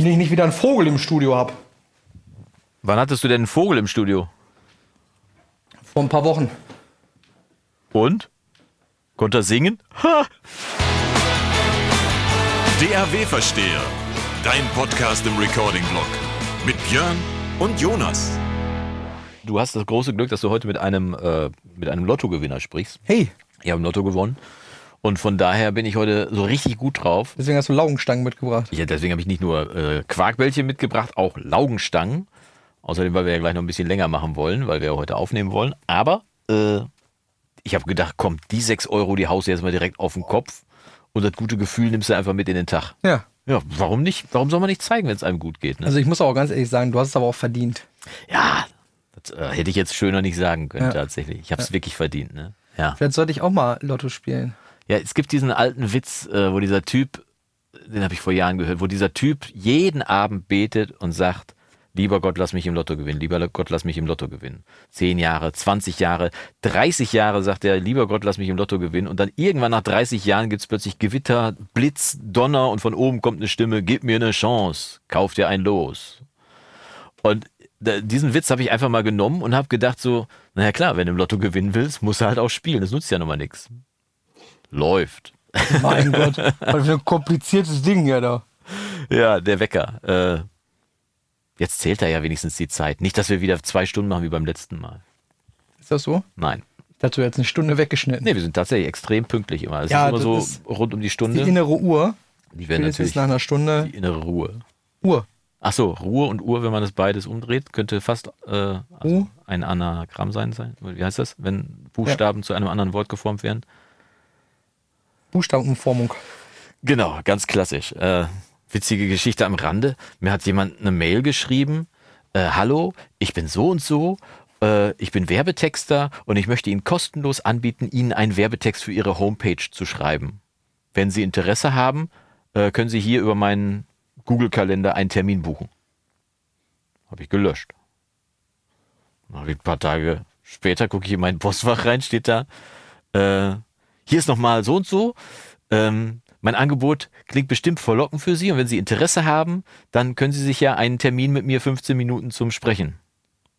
Wenn ich nicht wieder einen Vogel im Studio habe. Wann hattest du denn einen Vogel im Studio? Vor ein paar Wochen. Und? Konnte er singen? Ha! DAW-Versteher. Dein Podcast im Recording-Blog. Mit Björn und Jonas. Du hast das große Glück, dass du heute mit einem, äh, mit einem Lottogewinner sprichst. Hey, Ich habe im Lotto gewonnen. Und von daher bin ich heute so richtig gut drauf. deswegen hast du Laugenstangen mitgebracht. Ja, deswegen habe ich nicht nur äh, Quarkbällchen mitgebracht, auch Laugenstangen. Außerdem, weil wir ja gleich noch ein bisschen länger machen wollen, weil wir ja heute aufnehmen wollen. Aber äh, ich habe gedacht, komm, die 6 Euro, die haust du jetzt mal direkt auf den Kopf. Und das gute Gefühl nimmst du einfach mit in den Tag. Ja. Ja, warum nicht? Warum soll man nicht zeigen, wenn es einem gut geht? Ne? Also ich muss auch ganz ehrlich sagen, du hast es aber auch verdient. ja, das äh, hätte ich jetzt schöner nicht sagen können, Ja. tatsächlich. Ich habe es wirklich verdient. Ne? Ja. Vielleicht sollte ich auch mal Lotto spielen. Ja, es gibt diesen alten Witz, äh, wo dieser Typ, den habe ich vor Jahren gehört, wo dieser Typ jeden Abend betet und sagt, lieber Gott, lass mich im Lotto gewinnen, lieber Gott, lass mich im Lotto gewinnen. Zehn Jahre, 20 Jahre, 30 Jahre sagt er, lieber Gott, lass mich im Lotto gewinnen. Und dann irgendwann nach 30 Jahren gibt es plötzlich Gewitter, Blitz, Donner und von oben kommt eine Stimme, gib mir eine Chance, kauf dir ein Los. Und diesen Witz habe ich einfach mal genommen und habe gedacht so, naja klar, wenn du im Lotto gewinnen willst, musst du halt auch spielen, das nutzt ja nochmal nichts. Läuft. Mein Gott, was für ein kompliziertes Ding ja da. Ja, der Wecker. Äh, jetzt zählt er ja wenigstens die Zeit. Nicht, dass wir wieder zwei Stunden machen wie beim letzten Mal. Ist das so? Nein. Du jetzt eine Stunde weggeschnitten. Nee, wir sind tatsächlich extrem pünktlich immer. Es Ja, ist immer so rund um die Die Stunde. innere Uhr. Die werden natürlich nach einer Stunde. die innere Ruhe. Uhr. Ach so, Ruhe und Uhr, wenn man das beides umdreht, könnte fast äh, also ein Anagramm sein, sein. Wie heißt das, wenn Buchstaben zu einem anderen Wort geformt werden? Buchstabenumformung. Genau, ganz klassisch. Äh, witzige Geschichte am Rande. Mir hat jemand eine Mail geschrieben. Äh, Hallo, ich bin so und so. Äh, ich bin Werbetexter und ich möchte Ihnen kostenlos anbieten, Ihnen einen Werbetext für Ihre Homepage zu schreiben. Wenn Sie Interesse haben, äh, können Sie hier über meinen Google-Kalender einen Termin buchen. Habe ich gelöscht. Dann hab ich Ein paar Tage später gucke ich in mein Postfach rein, steht da, äh, hier ist nochmal so und so. Ähm, mein Angebot klingt bestimmt verlockend für Sie und wenn Sie Interesse haben, dann können Sie sich ja einen Termin mit mir 15 Minuten zum Sprechen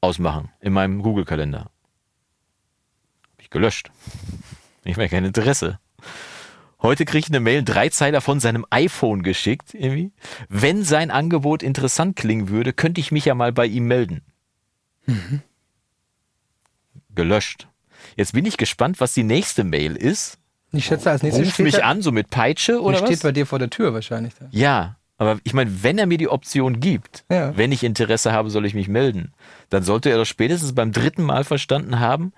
ausmachen in meinem Google-Kalender. Hab ich gelöscht. Ich mehr kein Interesse. Heute kriege ich eine Mail, drei Zeiler von seinem iPhone geschickt, irgendwie. Wenn sein Angebot interessant klingen würde, könnte ich mich ja mal bei ihm melden. Gelöscht. Jetzt bin ich gespannt, was die nächste Mail ist. Ich schätze, als nächstes Ruf steht, mich er- an, so mit Peitsche oder steht was? bei dir vor der Tür wahrscheinlich. Da. Ja, aber ich meine, wenn er mir die Option gibt, Ja. wenn ich Interesse habe, soll ich mich melden, dann sollte er doch spätestens beim dritten Mal verstanden haben,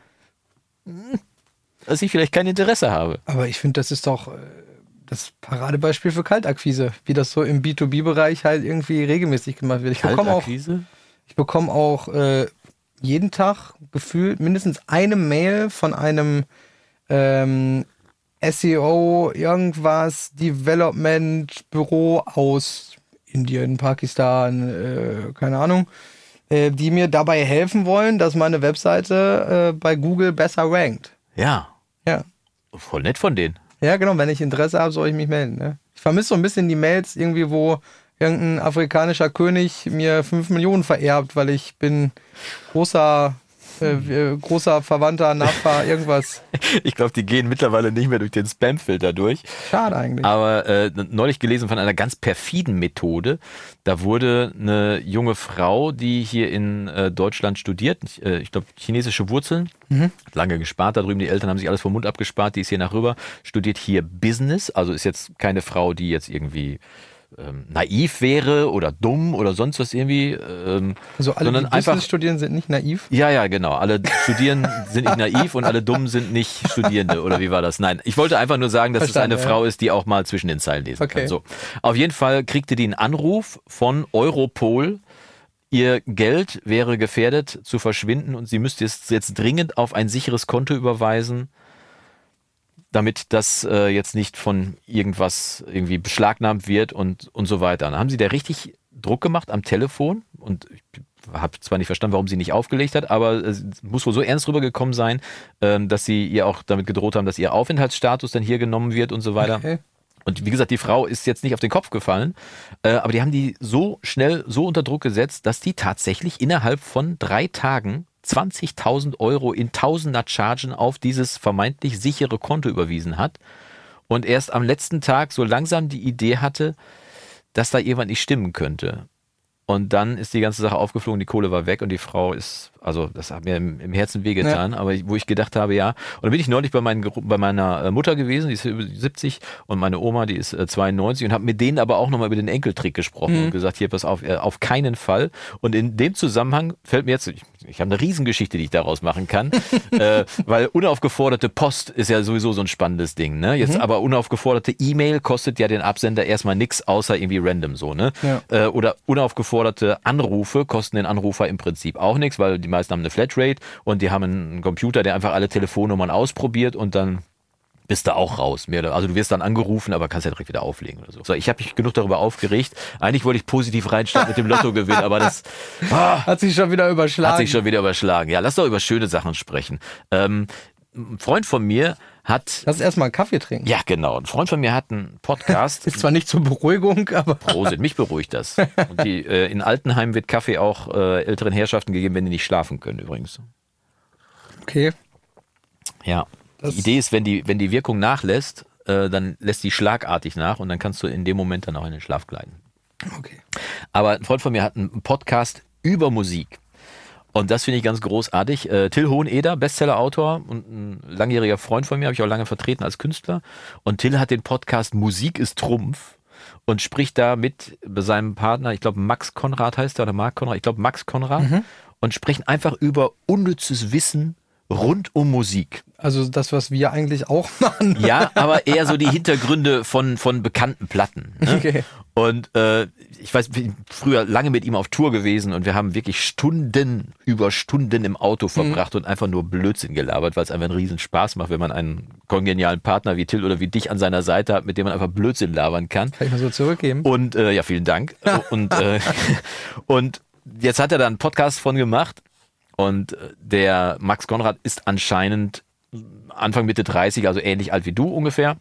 hm, dass ich vielleicht kein Interesse habe. Aber ich finde, das ist doch äh, das Paradebeispiel für Kaltakquise, wie das so im B2B-Bereich halt irgendwie regelmäßig gemacht wird. Ich bekomme auch, ich bekomme auch äh, jeden Tag gefühlt mindestens eine Mail von einem ähm, SEO, irgendwas, Development Büro aus Indien, Pakistan, äh, keine Ahnung, äh, die mir dabei helfen wollen, dass meine Webseite äh, bei Google besser rankt. Ja, Ja. voll nett von denen. Ja, genau, wenn ich Interesse habe, soll ich mich melden. Ne? Ich vermisse so ein bisschen die Mails irgendwie, wo irgendein afrikanischer König mir 5 Millionen vererbt, weil ich bin großer, äh, äh, großer Verwandter, Nachfahr, irgendwas. Ich glaube, die gehen mittlerweile nicht mehr durch den Spam-Filter durch. Schade eigentlich. Aber äh, neulich gelesen von einer ganz perfiden Methode. Da wurde eine junge Frau, die hier in äh, Deutschland studiert, äh, ich glaube chinesische Wurzeln, hat lange gespart da drüben, die Eltern haben sich alles vom Mund abgespart, die ist hier nach rüber, studiert hier Business, also ist jetzt keine Frau, die jetzt irgendwie ähm, naiv wäre oder dumm oder sonst was irgendwie, ähm, also alle, sondern die einfach studieren, sind nicht naiv. ja, ja, genau. Alle Studieren sind nicht naiv und alle Dummen sind nicht Studierende. Oder wie war das? Nein, ich wollte einfach nur sagen, dass Verstanden, es eine ja. Frau ist, die auch mal zwischen den Zeilen lesen Okay. kann. So. Auf jeden Fall kriegte die einen Anruf von Europol. Ihr Geld wäre gefährdet zu verschwinden und sie müsste es jetzt dringend auf ein sicheres Konto überweisen, damit das äh, jetzt nicht von irgendwas irgendwie beschlagnahmt wird und, und so weiter. Dann haben sie da richtig Druck gemacht am Telefon und ich habe zwar nicht verstanden, warum sie nicht aufgelegt hat, aber es muss wohl so ernst rübergekommen sein, ähm, dass sie ihr auch damit gedroht haben, dass ihr Aufenthaltsstatus dann hier genommen wird und so weiter. Okay. Und wie gesagt, die Frau ist jetzt nicht auf den Kopf gefallen, äh, aber die haben die so schnell, so unter Druck gesetzt, dass die tatsächlich innerhalb von drei Tagen 20.000 Euro in Tausender Chargen auf dieses vermeintlich sichere Konto überwiesen hat und erst am letzten Tag so langsam die Idee hatte, dass da jemand nicht stimmen könnte. Und dann ist die ganze Sache aufgeflogen, die Kohle war weg und die Frau ist also das hat mir im, im Herzen wehgetan, ja. aber wo ich gedacht habe, ja. Und dann bin ich neulich bei, meinen, bei meiner äh, Mutter gewesen, die ist 70 und meine Oma, die ist 92 äh, und habe mit denen aber auch nochmal über den Enkeltrick gesprochen mhm. und gesagt, hier pass auf, äh, auf keinen Fall. Und in dem Zusammenhang fällt mir jetzt, ich, ich habe eine Riesengeschichte, die ich daraus machen kann, äh, weil unaufgeforderte Post ist ja sowieso so ein spannendes Ding. Ne? Jetzt mhm. aber unaufgeforderte E-Mail kostet ja den Absender erstmal nichts, außer irgendwie random so. Ne? Ja. Äh, oder unaufgeforderte Anrufe kosten den Anrufer im Prinzip auch nichts, weil die meisten haben eine Flatrate und die haben einen Computer, der einfach alle Telefonnummern ausprobiert und dann bist du auch raus. Also du wirst dann angerufen, aber kannst ja direkt wieder auflegen oder so. so ich habe mich genug darüber aufgeregt. Eigentlich wollte ich positiv reinstarten mit dem Lottogewinn, aber das ah, hat sich schon wieder überschlagen. Hat sich schon wieder überschlagen. Ja, lass doch über schöne Sachen sprechen. Ähm, ein Freund von mir hat. Lass erstmal einen Kaffee trinken. Ja, genau. Ein Freund von mir hat einen Podcast. Ist zwar nicht zur Beruhigung, aber. Prosit, mich beruhigt das. Und die, äh, in Altenheim wird Kaffee auch äh, älteren Herrschaften gegeben, wenn die nicht schlafen können, übrigens. Okay. Ja. Das die Idee ist, wenn die, wenn die Wirkung nachlässt, äh, dann lässt die schlagartig nach und dann kannst du in dem Moment dann auch in den Schlaf gleiten. Okay. Aber ein Freund von mir hat einen Podcast über Musik. Und das finde ich ganz großartig. Äh, Till Hoheneder, Bestseller-Autor und ein langjähriger Freund von mir, habe ich auch lange vertreten als Künstler. Und Till hat den Podcast Musik ist Trumpf und spricht da mit seinem Partner, ich glaube Max Konrad heißt er oder Marc Konrad, ich glaube Max Konrad, mhm. und sprechen einfach über unnützes Wissen rund um Musik. Also das, was wir eigentlich auch machen. Ja, aber eher so die Hintergründe von, von bekannten Platten. Ne? Okay. Und äh, ich weiß, ich bin früher lange mit ihm auf Tour gewesen und wir haben wirklich Stunden über Stunden im Auto verbracht mhm. und einfach nur Blödsinn gelabert, weil es einfach einen riesen Spaß macht, wenn man einen kongenialen Partner wie Till oder wie dich an seiner Seite hat, mit dem man einfach Blödsinn labern kann. Kann ich mal so zurückgeben. Und äh, ja, vielen Dank. und, äh, und jetzt hat er da einen Podcast von gemacht und äh, der Max Konrad ist anscheinend Anfang Mitte 30, also ähnlich alt wie du ungefähr.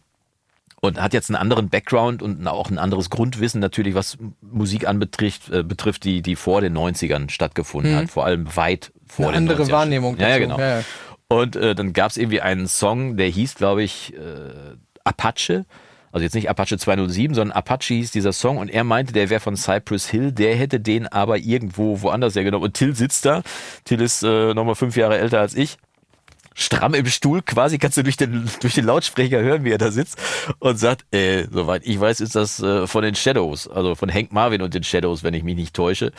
Und hat jetzt einen anderen Background und auch ein anderes Grundwissen natürlich, was Musik anbetrifft, äh, betrifft, die, die vor den 90ern stattgefunden mhm. hat. Vor allem weit vor Eine den andere 90ern. Wahrnehmung. Ja, ja, genau. Ja, ja. Und äh, dann gab es irgendwie einen Song, der hieß, glaube ich, äh, Apache. Also jetzt nicht Apache 207, sondern Apache hieß dieser Song und er meinte, der wäre von Cypress Hill, der hätte den aber irgendwo woanders hergenommen. Und Till sitzt da. Till ist äh, nochmal fünf Jahre älter als ich stramm im Stuhl quasi, kannst du durch den, durch den Lautsprecher hören, wie er da sitzt und sagt, äh, soweit ich weiß, ist das äh, von den Shadows, also von Hank Marvin und den Shadows, wenn ich mich nicht täusche.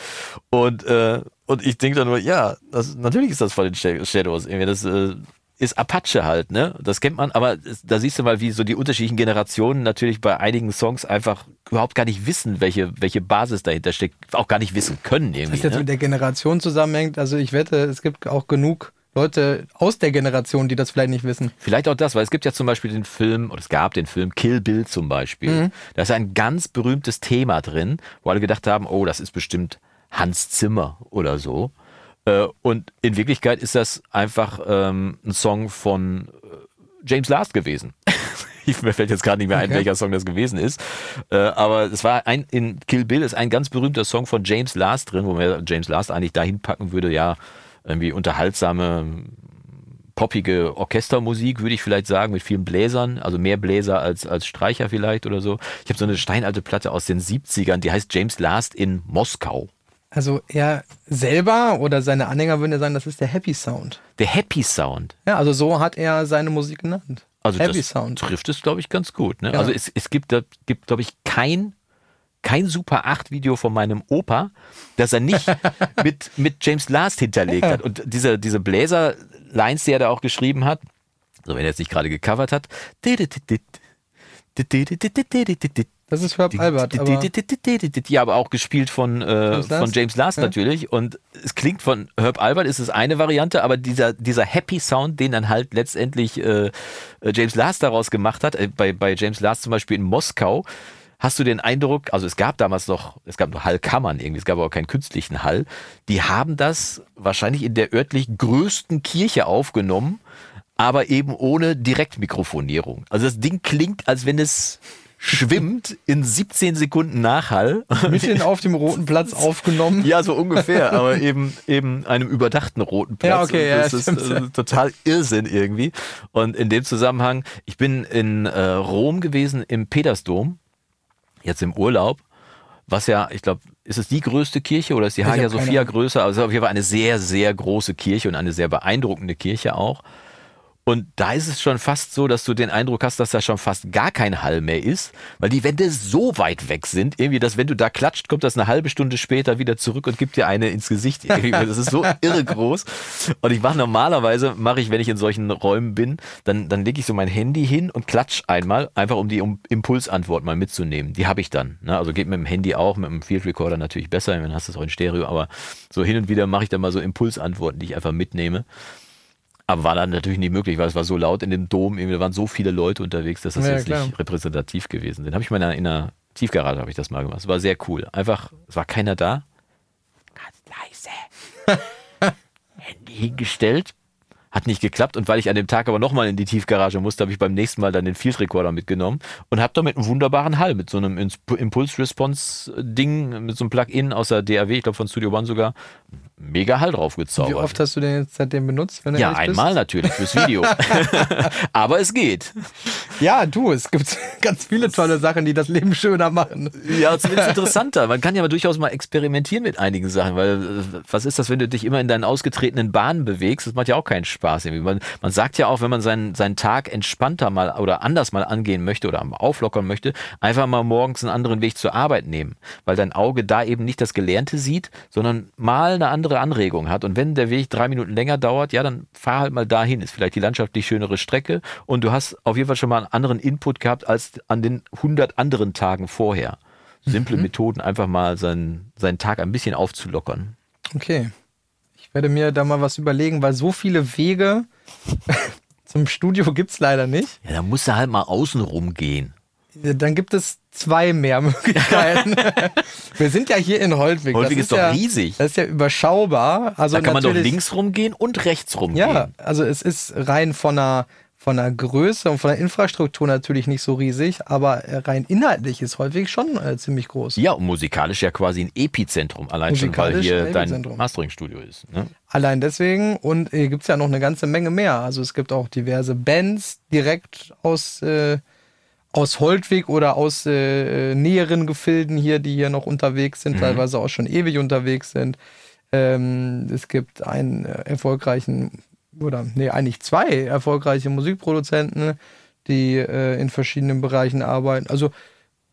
Und, äh, und ich denke dann nur, ja, das, natürlich ist das von den Shadows. Irgendwie das äh, ist Apache halt, ne? Das kennt man, aber da siehst du mal, wie so die unterschiedlichen Generationen natürlich bei einigen Songs einfach überhaupt gar nicht wissen, welche, welche Basis dahinter steckt, auch gar nicht wissen können irgendwie. Was jetzt ne? mit der Generation zusammenhängt, also ich wette, es gibt auch genug Leute aus der Generation, die das vielleicht nicht wissen. Vielleicht auch das, weil es gibt ja zum Beispiel den Film, oder es gab den Film Kill Bill zum Beispiel. Mhm. Da ist ein ganz berühmtes Thema drin, wo alle gedacht haben, oh, das ist bestimmt Hans Zimmer oder so. Äh, und in Wirklichkeit ist das einfach ähm, ein Song von äh, James Last gewesen. mir fällt jetzt gerade nicht mehr ein, okay. welcher Song das gewesen ist. Äh, aber es war ein, in Kill Bill ist ein ganz berühmter Song von James Last drin, wo man James Last eigentlich dahin packen würde, ja, irgendwie unterhaltsame, poppige Orchestermusik, würde ich vielleicht sagen, mit vielen Bläsern, also mehr Bläser als, als Streicher vielleicht oder so. Ich habe so eine steinalte Platte aus den 70ern, die heißt James Last in Moskau. Also er selber oder seine Anhänger würden ja sagen, das ist der Happy Sound. Der Happy Sound. Ja, also so hat er seine Musik genannt. Also Happy das Sound. trifft es, glaube ich, ganz gut. Ne? Ja. Also es, es gibt, gibt glaube ich, kein kein Super 8 Video von meinem Opa, das er nicht mit, mit James Last hinterlegt hat. Und diese, diese Bläser-Lines, die er da auch geschrieben hat, so wenn er jetzt nicht gerade gecovert hat, das ist Herb Albert. Aber ja, aber auch gespielt von, äh, James von James Last ja. natürlich. Und es klingt von Herb Albert, ist es eine Variante, aber dieser, dieser Happy Sound, den dann halt letztendlich äh, James Last daraus gemacht hat, äh, bei, bei James Last zum Beispiel in Moskau, Hast du den Eindruck, also es gab damals noch, es gab nur Hallkammern irgendwie, es gab aber keinen künstlichen Hall. Die haben das wahrscheinlich in der örtlich größten Kirche aufgenommen, aber eben ohne Direktmikrofonierung. Also das Ding klingt, als wenn es schwimmt in 17 Sekunden Nachhall. Mitten auf dem roten Platz aufgenommen. Ja, so ungefähr, aber eben eben einem überdachten roten Platz. Ja, okay, Und das ja, ist äh, total Irrsinn irgendwie. Und in dem Zusammenhang, ich bin in äh, Rom gewesen im Petersdom, jetzt im Urlaub, was ja, ich glaube, ist es die größte Kirche oder ist die Hagia Sophia größer? Also auf jeden Fall eine sehr, sehr große Kirche und eine sehr beeindruckende Kirche auch. Und da ist es schon fast so, dass du den Eindruck hast, dass da schon fast gar kein Hall mehr ist, weil die Wände so weit weg sind, irgendwie, dass wenn du da klatscht, kommt das eine halbe Stunde später wieder zurück und gibt dir eine ins Gesicht. Irgendwie. Das ist so irre groß. Und ich mache normalerweise, mache ich, wenn ich in solchen Räumen bin, dann, dann lege ich so mein Handy hin und klatsch einmal, einfach um die Impulsantwort mal mitzunehmen. Die habe ich dann. Ne? Also geht mit dem Handy auch, mit dem Field Recorder natürlich besser, dann hast du es auch in Stereo, aber so hin und wieder mache ich dann mal so Impulsantworten, die ich einfach mitnehme. Aber war dann natürlich nicht möglich, weil es war so laut in dem Dom, da waren so viele Leute unterwegs, dass das Ja, jetzt klar. nicht repräsentativ gewesen sind. Habe ich mal in einer, in einer Tiefgarage habe ich das mal gemacht. Es war sehr cool. Einfach, es war keiner da. Ganz leise. Handy hingestellt. Hat nicht geklappt und weil ich an dem Tag aber nochmal in die Tiefgarage musste, habe ich beim nächsten Mal dann den Field Recorder mitgenommen und habe damit einen wunderbaren Hall mit so einem Impulse-Response-Ding, mit so einem Plugin aus der DAW, ich glaube von Studio One sogar, mega Hall drauf gezaubert. Wie oft hast du den jetzt seitdem benutzt? Ja, einmal bist? natürlich fürs Video. Aber es geht. Ja, du, es gibt ganz viele tolle Sachen, die das Leben schöner machen. Ja, zumindest interessanter. Man kann ja mal durchaus mal experimentieren mit einigen Sachen, weil äh, was ist das, wenn du dich immer in deinen ausgetretenen Bahnen bewegst? Das macht ja auch keinen Spaß. Irgendwie. Man, man sagt ja auch, wenn man seinen, seinen Tag entspannter mal oder anders mal angehen möchte oder auflockern möchte, einfach mal morgens einen anderen Weg zur Arbeit nehmen, weil dein Auge da eben nicht das Gelernte sieht, sondern mal eine andere Anregung hat. Und wenn der Weg drei Minuten länger dauert, ja, dann fahr halt mal dahin. Ist vielleicht die landschaftlich schönere Strecke und du hast auf jeden Fall schon mal einen anderen Input gehabt als an den 100 anderen Tagen vorher. Simple Methoden, einfach mal seinen, seinen Tag ein bisschen aufzulockern. Okay. Ich werde mir da mal was überlegen, weil so viele Wege zum Studio gibt es leider nicht. Ja, da musst du halt mal außen rumgehen. Dann gibt es zwei mehr Möglichkeiten. Wir sind ja hier in Holtwig. Holtwig das ist doch ja, riesig. Das ist ja überschaubar. Also Da kann man doch links rumgehen und rechts rumgehen. Ja, also es ist rein von der, von der Größe und von der Infrastruktur natürlich nicht so riesig, aber rein inhaltlich ist Holtwig schon äh, ziemlich groß. Ja, und musikalisch ja quasi ein Epizentrum, allein schon, weil hier ein dein. Masteringstudio ist. Ne? Allein deswegen und hier gibt es ja noch eine ganze Menge mehr. Also es gibt auch diverse Bands direkt aus, äh, aus Holtwig oder aus äh, äh, näheren Gefilden hier, die hier noch unterwegs sind, teilweise auch schon ewig unterwegs sind. Ähm, es gibt einen äh, erfolgreichen, oder nee, eigentlich zwei erfolgreiche Musikproduzenten, die äh, in verschiedenen Bereichen arbeiten. Also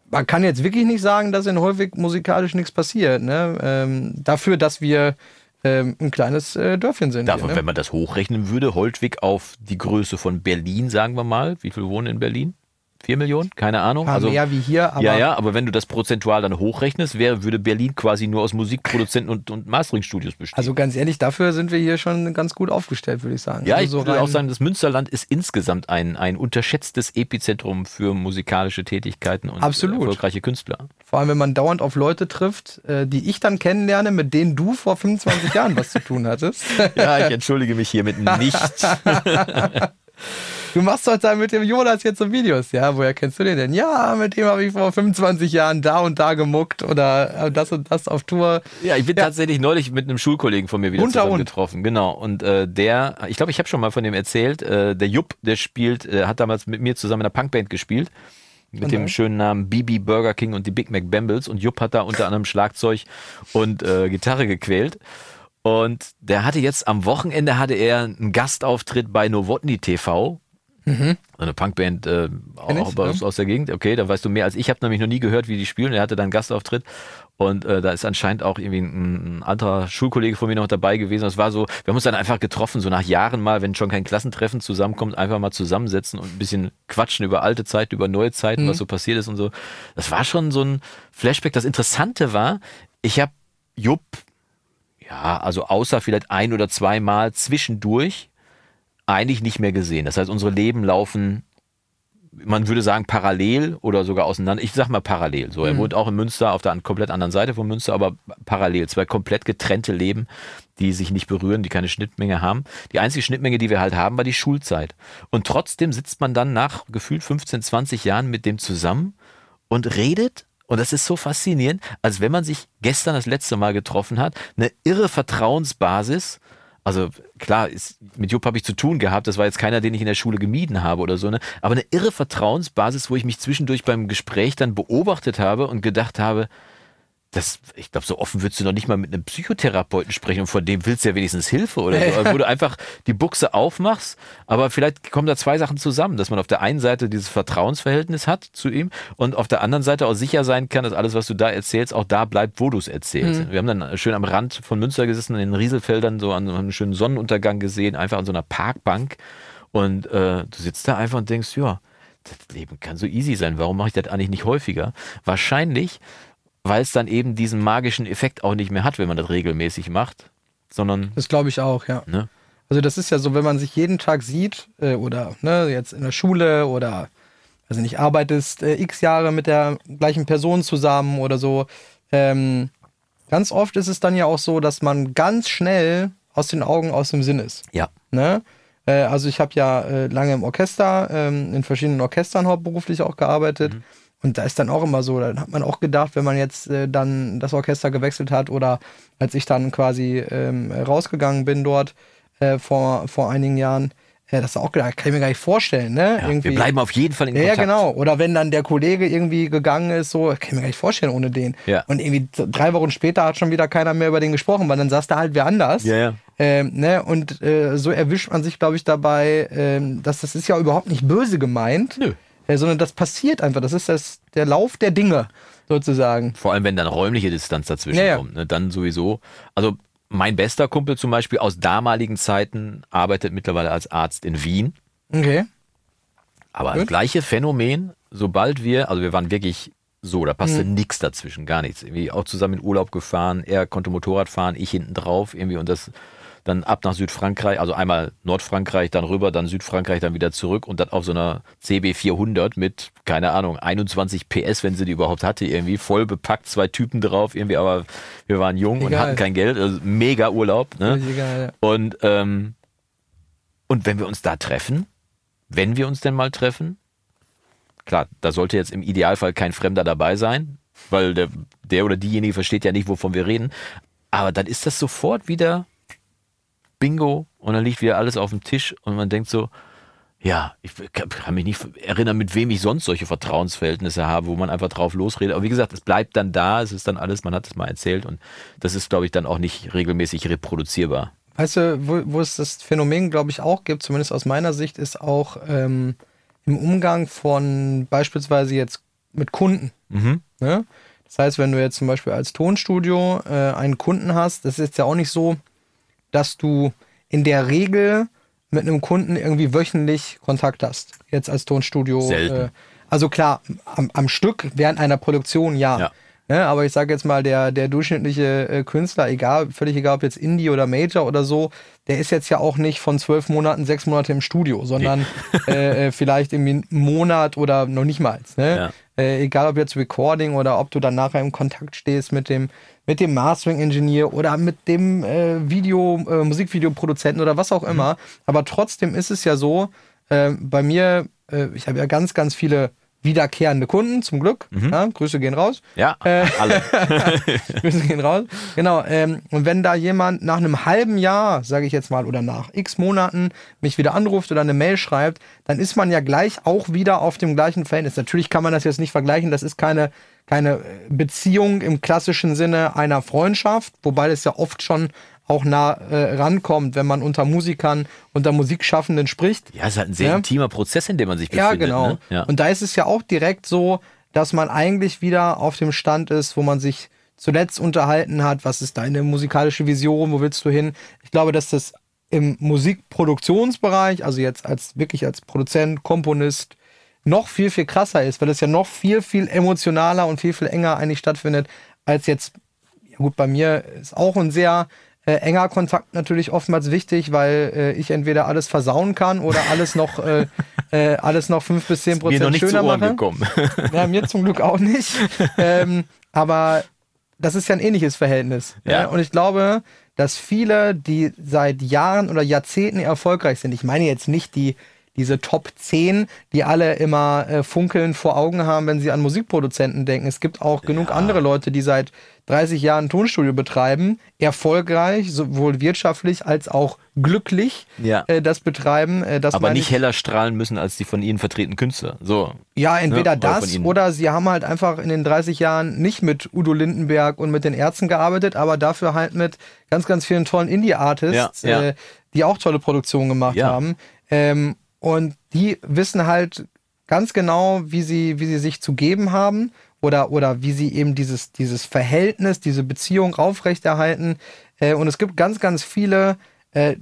man kann jetzt wirklich nicht sagen, dass in Holtwig musikalisch nichts passiert. Ne? Ähm, dafür, dass wir ähm, ein kleines äh, Dörfchen sind. Davon, hier, wenn ne? man das hochrechnen würde, Holtwig auf die Größe von Berlin, sagen wir mal. Wie viel wohnen in Berlin? Vier Millionen? Keine Ahnung. Paar mehr wie hier, aber ja, ja, aber wenn du das prozentual dann hochrechnest, wäre, würde Berlin quasi nur aus Musikproduzenten und, und Masteringstudios bestehen. also ganz ehrlich, dafür sind wir hier schon ganz gut aufgestellt, würde ich sagen. ja, also ich so würde auch sagen, das Münsterland ist insgesamt ein, ein unterschätztes Epizentrum für musikalische Tätigkeiten und Absolut. erfolgreiche Künstler. Vor allem, wenn man dauernd auf Leute trifft, äh, die ich dann kennenlerne, mit denen du vor 25 Jahren was zu tun hattest. Ja, ich entschuldige mich hiermit nicht. Du machst doch da mit dem Jonas jetzt so Videos, ja? Woher kennst du den denn? Ja, mit dem habe ich vor 25 Jahren da und da gemuckt oder äh, das und das auf Tour. Ja, ich bin tatsächlich neulich mit einem Schulkollegen von mir wieder Bunter zusammen Hund. getroffen. Genau. Und äh, der, ich glaube, ich habe schon mal von dem erzählt, äh, der Jupp, der spielt, äh, hat damals mit mir zusammen in einer Punkband gespielt. Mit dem schönen Namen BB Burger King und die Big Mac Bambles. Und Jupp hat da unter anderem Schlagzeug und äh, Gitarre gequält. Und der hatte jetzt am Wochenende hatte er einen Gastauftritt bei Novotny TV. So eine Punkband äh, auch aus, ja. aus der Gegend. Okay, da weißt du mehr als ich. Ich habe nämlich noch nie gehört, wie die spielen. Er hatte dann einen Gastauftritt und äh, da ist anscheinend auch irgendwie ein, ein anderer Schulkollege von mir noch dabei gewesen. Das war so, wir haben uns dann einfach getroffen, so nach Jahren mal, wenn schon kein Klassentreffen zusammenkommt, einfach mal zusammensetzen und ein bisschen quatschen über alte Zeiten, über neue Zeiten, was so passiert ist und so. Das war schon so ein Flashback. Das Interessante war, ich habe Jupp, ja, also außer vielleicht ein oder zweimal zwischendurch eigentlich nicht mehr gesehen. Das heißt, unsere Leben laufen, man würde sagen, parallel oder sogar auseinander. Ich sag mal parallel. So, er wohnt auch in Münster auf der komplett anderen Seite von Münster, aber parallel. Zwei komplett getrennte Leben, die sich nicht berühren, die keine Schnittmenge haben. Die einzige Schnittmenge, die wir halt haben, war die Schulzeit. Und trotzdem sitzt man dann nach gefühlt 15, 20 Jahren mit dem zusammen und redet und das ist so faszinierend, als wenn man sich gestern das letzte Mal getroffen hat, eine irre Vertrauensbasis. Also klar, ist, mit Jupp habe ich zu tun gehabt, das war jetzt keiner, den ich in der Schule gemieden habe oder so, ne? aber eine irre Vertrauensbasis, wo ich mich zwischendurch beim Gespräch dann beobachtet habe und gedacht habe, das, ich glaube, so offen würdest du noch nicht mal mit einem Psychotherapeuten sprechen und von dem willst du ja wenigstens Hilfe oder so. Also, wo du einfach die Buchse aufmachst, aber vielleicht kommen da zwei Sachen zusammen, dass man auf der einen Seite dieses Vertrauensverhältnis hat zu ihm und auf der anderen Seite auch sicher sein kann, dass alles, was du da erzählst, auch da bleibt, wo du es erzählst. Mhm. Wir haben dann schön am Rand von Münster gesessen, in den Rieselfeldern, so an einem schönen Sonnenuntergang gesehen, einfach an so einer Parkbank und äh, du sitzt da einfach und denkst, ja, das Leben kann so easy sein. Warum mache ich das eigentlich nicht häufiger? Wahrscheinlich, weil es dann eben diesen magischen Effekt auch nicht mehr hat, wenn man das regelmäßig macht, sondern. Das glaube ich auch, ja. Ne? Also das ist ja so, wenn man sich jeden Tag sieht äh, oder ne, jetzt in der Schule oder also nicht arbeitest äh, x Jahre mit der gleichen Person zusammen oder so. Ähm, ganz oft ist es dann ja auch so, dass man ganz schnell aus den Augen, aus dem Sinn ist. Ja. Ne? Äh, also ich habe ja äh, lange im Orchester, ähm, in verschiedenen Orchestern hauptberuflich auch gearbeitet. Mhm. Und da ist dann auch immer so, dann hat man auch gedacht, wenn man jetzt äh, dann das Orchester gewechselt hat oder als ich dann quasi ähm, rausgegangen bin dort äh, vor, vor einigen Jahren, äh, das auch gedacht, kann ich mir gar nicht vorstellen, ne? Ja, irgendwie. Wir bleiben auf jeden Fall in Kontakt. Ja, genau. Oder wenn dann der Kollege irgendwie gegangen ist, so, kann ich mir gar nicht vorstellen ohne den. Ja. Und irgendwie drei Wochen später hat schon wieder keiner mehr über den gesprochen, weil dann saß da halt wer anders. Ja, ja. Ähm, ne? Und äh, so erwischt man sich, glaube ich, dabei, ähm, dass das ist ja überhaupt nicht böse gemeint. Nö äh, sondern das passiert einfach. Das ist das, der Lauf der Dinge sozusagen. Vor allem, wenn dann räumliche Distanz dazwischen ja, ja. kommt, ne? dann sowieso. Also mein bester Kumpel zum Beispiel aus damaligen Zeiten arbeitet mittlerweile als Arzt in Wien. Okay. Aber Gut. das gleiche Phänomen, sobald wir, also wir waren wirklich so, da passte mhm. nichts dazwischen, gar nichts. Irgendwie auch zusammen in Urlaub gefahren, er konnte Motorrad fahren, ich hinten drauf, irgendwie und das dann ab nach Südfrankreich, also einmal Nordfrankreich, dann rüber, dann Südfrankreich, dann wieder zurück und dann auf so einer CB 400 mit, keine Ahnung, 21 PS, wenn sie die überhaupt hatte, irgendwie voll bepackt, zwei Typen drauf, irgendwie, aber wir waren jung Egal. und hatten kein Geld, also mega Urlaub. Ne? Egal, ja. Und, ähm, und wenn wir uns da treffen, wenn wir uns denn mal treffen, klar, da sollte jetzt im Idealfall kein Fremder dabei sein, weil der, der oder diejenige versteht ja nicht, wovon wir reden. Aber dann ist das sofort wieder Bingo und dann liegt wieder alles auf dem Tisch und man denkt so, ja, ich kann mich nicht erinnern, mit wem ich sonst solche Vertrauensverhältnisse habe, wo man einfach drauf losredet. Aber wie gesagt, es bleibt dann da, es ist dann alles, man hat es mal erzählt und das ist, glaube ich, dann auch nicht regelmäßig reproduzierbar. Weißt du, wo, wo es das Phänomen, glaube ich, auch gibt, zumindest aus meiner Sicht, ist auch ähm, im Umgang von beispielsweise jetzt mit Kunden. Mhm. Ne? Das heißt, wenn du jetzt zum Beispiel als Tonstudio äh, einen Kunden hast, das ist ja auch nicht so, dass du in der Regel mit einem Kunden irgendwie wöchentlich Kontakt hast. Jetzt als Tonstudio. Selten. Äh, also klar, am, am, Stück während einer Produktion ja. ja. Ne, aber ich sage jetzt mal, der, der durchschnittliche äh, Künstler, egal, völlig egal, ob jetzt Indie oder Major oder so, der ist jetzt ja auch nicht von zwölf Monaten, sechs Monate im Studio, sondern nee. äh, äh vielleicht irgendwie einen Monat oder noch nicht mal. Ne? Ja. Äh, egal ob jetzt Recording oder ob du dann nachher im Kontakt stehst mit dem, mit dem Mastering-Engineer oder mit dem äh, Video, äh, Musikvideoproduzenten oder was auch immer. Mhm. Aber trotzdem ist es ja so, äh, bei mir, äh, ich habe ja ganz, ganz viele wiederkehrende Kunden, zum Glück. Mhm. Ja, Grüße gehen raus. Ja, äh, alle. Grüße gehen raus. Genau. Ähm, und wenn da jemand nach einem halben Jahr, sage ich jetzt mal, oder nach x Monaten mich wieder anruft oder eine Mail schreibt, dann ist man ja gleich auch wieder auf dem gleichen Verhältnis. Natürlich kann man das jetzt nicht vergleichen. Das ist keine, keine Beziehung im klassischen Sinne einer Freundschaft, wobei das ja oft schon auch nah äh, rankommt, wenn man unter Musikern, unter Musikschaffenden spricht. Ja, es ist halt ein sehr ja. intimer Prozess, in dem man sich befindet. Ja, genau. Ne? Ja. Und da ist es ja auch direkt so, dass man eigentlich wieder auf dem Stand ist, wo man sich zuletzt unterhalten hat, was ist deine musikalische Vision, wo willst du hin? Ich glaube, dass das im Musikproduktionsbereich, also jetzt als wirklich als Produzent, Komponist, noch viel, viel krasser ist, weil es ja noch viel, viel emotionaler und viel, viel enger eigentlich stattfindet, als jetzt, ja gut, bei mir ist auch ein sehr äh, enger Kontakt natürlich oftmals wichtig, weil äh, ich entweder alles versauen kann oder alles noch, äh, äh alles noch fünf bis zehn Prozent mir schöner mache. Gekommen. ja, mir zum Glück auch nicht. Ähm, aber das ist ja ein ähnliches Verhältnis. Ja. Und ich glaube, dass viele, die seit Jahren oder Jahrzehnten erfolgreich sind, ich meine jetzt nicht die diese Top 10, die alle immer äh, funkeln vor Augen haben, wenn sie an Musikproduzenten denken. Es gibt auch genug andere Leute, die seit 30 Jahren ein Tonstudio betreiben, erfolgreich, sowohl wirtschaftlich als auch glücklich Ja. äh, das betreiben. Äh, das Aber nicht ich- heller strahlen müssen als die von ihnen vertretenen Künstler. So. Ja, entweder Ne? Oder von das oder sie haben halt einfach in den 30 Jahren nicht mit Udo Lindenberg und mit den Ärzten gearbeitet, aber dafür halt mit ganz, ganz vielen tollen Indie-Artists, Ja, ja. Äh, die auch tolle Produktionen gemacht Ja. haben. Ähm, und die wissen halt ganz genau, wie sie, wie sie sich zu geben haben oder, oder wie sie eben dieses, dieses Verhältnis, diese Beziehung aufrechterhalten. Äh, und es gibt ganz, ganz viele, äh,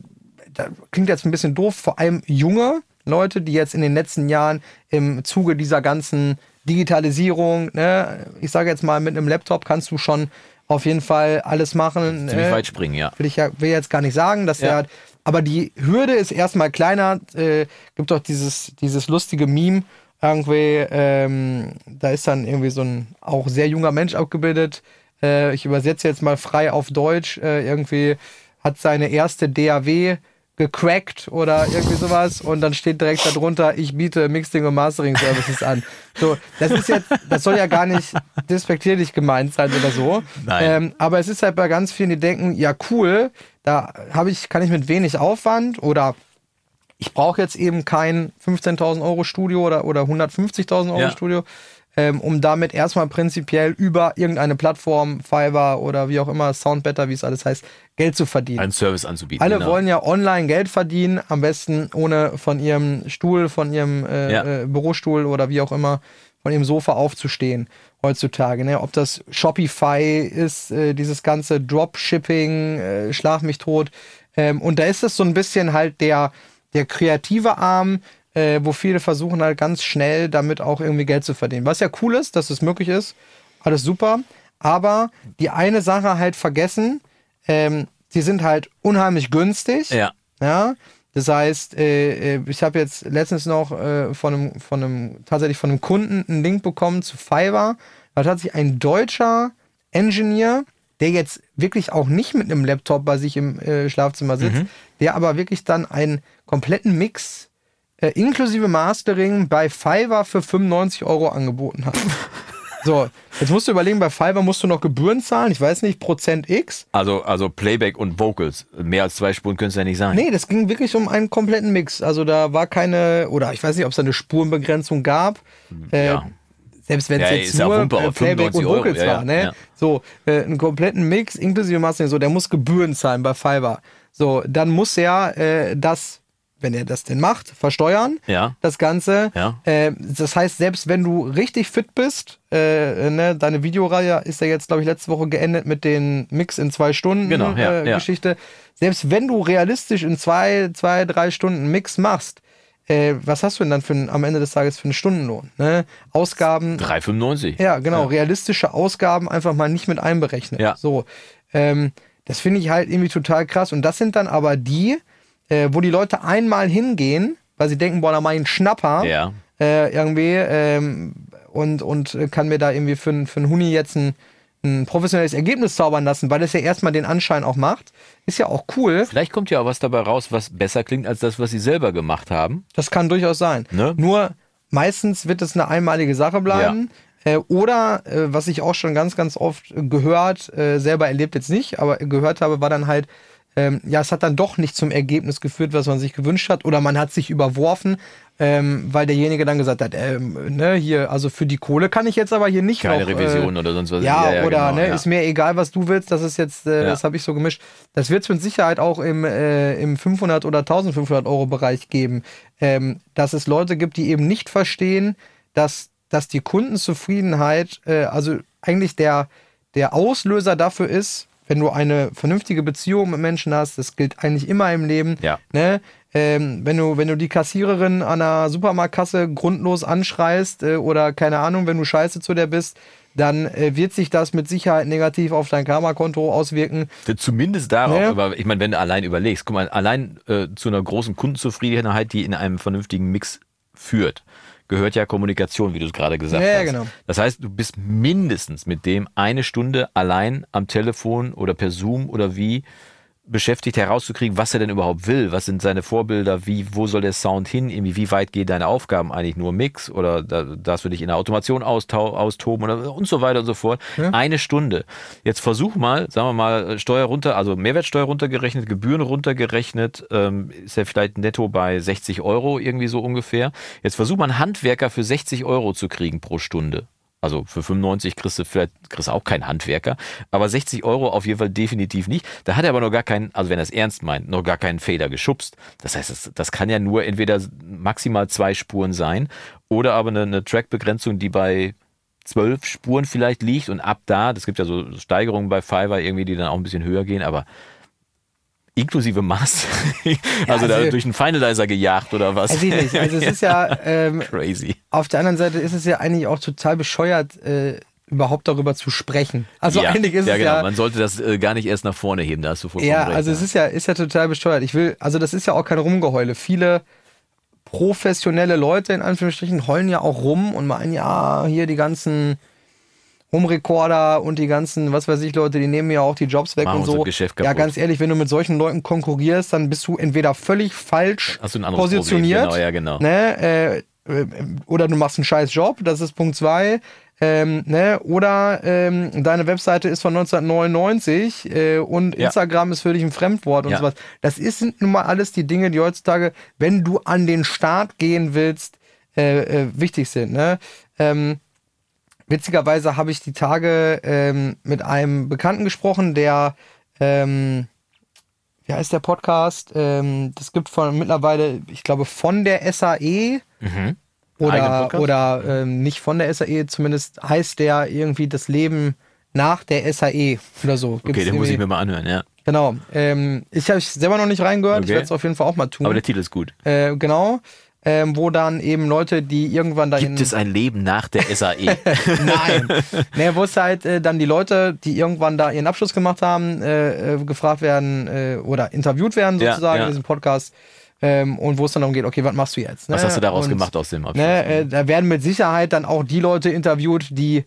klingt jetzt ein bisschen doof, vor allem junge Leute, die jetzt in den letzten Jahren im Zuge dieser ganzen Digitalisierung, ne, ich sage jetzt mal, mit einem Laptop kannst du schon auf jeden Fall alles machen. Ziemlich ne? weit springen, ja. will ich ja will jetzt gar nicht sagen, dass Ja. der aber die Hürde ist erstmal kleiner. Äh, gibt doch dieses, dieses lustige Meme irgendwie, ähm, da ist dann irgendwie so ein auch sehr junger Mensch abgebildet. Äh, ich übersetze jetzt mal frei auf Deutsch. Äh, irgendwie hat seine erste DAW gecrackt oder irgendwie sowas und dann steht direkt darunter, ich biete Mixing und Mastering Services an. So, das ist jetzt, das soll ja gar nicht despektierlich gemeint sein oder so. Nein. Ähm, aber es ist halt bei ganz vielen, die denken, ja cool, da habe ich, kann ich mit wenig Aufwand oder ich brauche jetzt eben kein 15.000 Euro Studio oder, oder 150.000 Euro Ja. Studio, ähm, um damit erstmal prinzipiell über irgendeine Plattform, Fiverr oder wie auch immer, Soundbetter, wie es alles heißt, Geld zu verdienen. Einen Service anzubieten. Alle genau. wollen ja online Geld verdienen, am besten ohne von ihrem Stuhl, von ihrem äh, Ja. äh, Bürostuhl oder wie auch immer, von ihrem Sofa aufzustehen heutzutage. Ne? Ob das Shopify ist, äh, dieses ganze Dropshipping, äh, schlag mich tot. Ähm, und da ist es so ein bisschen halt der, der kreative Arm, äh, wo viele versuchen halt ganz schnell damit auch irgendwie Geld zu verdienen. Was ja cool ist, dass es möglich ist, alles super. Aber die eine Sache halt vergessen, ähm, die sind halt unheimlich günstig. Ja. Ja. Das heißt, äh, äh, ich habe jetzt letztens noch äh, von, einem, von einem, tatsächlich von einem Kunden einen Link bekommen zu Fiverr. Da hat sich ein deutscher Engineer, der jetzt wirklich auch nicht mit einem Laptop bei sich im äh, Schlafzimmer sitzt, der aber wirklich dann einen kompletten Mix äh, inklusive Mastering bei Fiverr für 95 Euro angeboten hat. so, jetzt musst du überlegen, bei Fiverr musst du noch Gebühren zahlen, ich weiß nicht, Prozent X. Also, also Playback und Vocals. Mehr als zwei Spuren können es ja nicht sein. Nee, das ging wirklich um einen kompletten Mix. Also da war keine, oder ich weiß nicht, ob es da eine Spurenbegrenzung gab. Äh, Ja. Selbst wenn es Ja, jetzt nur Wumpe, äh, Playback und 95 Euro, Vocals ja, war, ne? ja. So, äh, einen kompletten Mix inklusive Mastering, so, der muss Gebühren zahlen bei Fiverr. So, dann muss er äh, das, wenn er das denn macht, versteuern. Ja. Das Ganze. Ja. Äh, das heißt, selbst wenn du richtig fit bist, äh, ne, deine Videoreihe ist ja jetzt, glaube ich, letzte Woche geendet mit den Mix in zwei Stunden Genau, ja, äh, ja. Geschichte. Selbst wenn du realistisch in zwei, zwei, drei Stunden Mix machst, äh, was hast du denn dann für ein, am Ende des Tages für einen Stundenlohn? Ne? Ausgaben, 3,95. ja, genau, realistische Ausgaben einfach mal nicht mit einberechnet. Ja. So, ähm, das finde ich halt irgendwie total krass. Und das sind dann aber die, äh, wo die Leute einmal hingehen, weil sie denken, boah, da mach ich einen Schnapper Ja. äh, irgendwie ähm, und, und kann mir da irgendwie für, für einen Huni jetzt ein, ein professionelles Ergebnis zaubern lassen, weil das ja erstmal den Anschein auch macht. Ist ja auch cool. Vielleicht kommt ja auch was dabei raus, was besser klingt als das, was sie selber gemacht haben. Das kann durchaus sein. Ne? Nur meistens wird es eine einmalige Sache bleiben. Äh, oder, äh, was ich auch schon ganz, ganz oft gehört, äh, selber erlebt jetzt nicht, aber gehört habe, war dann halt, ähm, ja, es hat dann doch nicht zum Ergebnis geführt, was man sich gewünscht hat. Oder man hat sich überworfen, ähm, weil derjenige dann gesagt hat, ähm, ne, hier, also für die Kohle kann ich jetzt aber hier nicht Keine noch, Revision äh, oder sonst was. Ja, oder genau, ne, ja. ist mir egal, was du willst, das ist jetzt, äh, Ja. das habe ich so gemischt. Das wird es mit Sicherheit auch im, äh, im 500 oder 1500 Euro Bereich geben, ähm, dass es Leute gibt, die eben nicht verstehen, dass, dass die Kundenzufriedenheit, äh, also eigentlich der, der Auslöser dafür ist, wenn du eine vernünftige Beziehung mit Menschen hast, das gilt eigentlich immer im Leben, Ja. ne? Ähm, wenn, du, wenn du die Kassiererin an der Supermarktkasse grundlos anschreist äh, oder keine Ahnung, wenn du scheiße zu der bist, dann äh, wird sich das mit Sicherheit negativ auf dein Karma-Konto auswirken. Zumindest darauf, Ja. aber ich meine, wenn du allein überlegst, guck mal, allein äh, zu einer großen Kundenzufriedenheit, die in einem vernünftigen Mix führt, gehört ja Kommunikation, wie du es gerade gesagt Ja, ja, hast. genau. Das heißt, du bist mindestens mit dem eine Stunde allein am Telefon oder per Zoom oder wie beschäftigt herauszukriegen, was er denn überhaupt will. Was sind seine Vorbilder? Wie, wo soll der Sound hin? Irgendwie, wie weit gehen deine Aufgaben eigentlich? Nur Mix oder da, darfst du dich in der Automation austoben oder, und so weiter und so fort. Eine Stunde. Jetzt versuch mal, sagen wir mal, Steuer runter, also Mehrwertsteuer runtergerechnet, Gebühren runtergerechnet, ähm, ist ja vielleicht netto bei 60 Euro irgendwie so ungefähr. Jetzt versuch mal einen Handwerker für 60 Euro zu kriegen pro Stunde. Also für 95 kriegst du vielleicht kriegst du auch keinen Handwerker, aber 60 Euro auf jeden Fall definitiv nicht. Da hat er aber noch gar keinen, also wenn er es ernst meint, noch gar keinen Fader geschubst. Das heißt, das, das kann ja nur entweder maximal zwei Spuren sein oder aber eine, eine Trackbegrenzung, die bei zwölf Spuren vielleicht liegt und ab da, das gibt ja so Steigerungen bei Fiverr irgendwie, die dann auch ein bisschen höher gehen, aber inklusive Maß, also, da also- durch einen Finalizer gejagt oder was? Ich nicht. Also es ist ja, ähm, Crazy. auf der anderen Seite ist es ja eigentlich auch total bescheuert, äh, überhaupt darüber zu sprechen. Also ja, eigentlich ist ja, es genau. ja. Man sollte das äh, gar nicht erst nach vorne heben, da hast du vollkommen Ja, recht. also es ist ja, ist ja total bescheuert. Ich will, also das ist ja auch kein Rumgeheule. Viele professionelle Leute in Anführungsstrichen heulen ja auch rum und meinen, ja, hier die ganzen Home-Recorder und die ganzen, was weiß ich, Leute, die nehmen ja auch die Jobs weg Machen und so. Geschäft ja, ganz ehrlich, wenn du mit solchen Leuten konkurrierst, dann bist du entweder völlig falsch positioniert. Genau, ja, genau. Ne, äh, äh, oder du machst einen scheiß Job, das ist Punkt zwei. Ähm, ne, oder ähm, deine Webseite ist von 1999 äh, und Ja. Instagram ist für dich ein Fremdwort und Ja. sowas. Das ist- sind nun mal alles die Dinge, die heutzutage, wenn du an den Start gehen willst, äh, äh, wichtig sind. Ne? Ähm, witzigerweise habe ich die Tage ähm, mit einem Bekannten gesprochen, der, ähm, wie heißt der Podcast? Ähm, das gibt von mittlerweile, ich glaube, von der SAE Eigenen oder, oder ähm, nicht von der SAE, zumindest heißt der irgendwie das Leben nach der SAE oder so. Gibt's Okay, den muss ich mir mal anhören, ja. Genau. Ähm, ich habe selber noch nicht reingehört, ich Okay. werde es auf jeden Fall auch mal tun. Aber der Titel ist gut. äh, genau. Ähm, wo dann eben Leute, die irgendwann dahin. Gibt es ein Leben nach der? SAE? Nein. nee, wo es halt äh, dann die Leute, die irgendwann da ihren Abschluss gemacht haben, äh, äh, gefragt werden äh, oder interviewt werden Ja, sozusagen ja. in diesem Podcast. Ähm, und wo es dann darum geht, okay, was machst du jetzt? Ne? Was hast du daraus und, gemacht aus dem Abschluss? Ne, da werden mit Sicherheit dann auch die Leute interviewt, die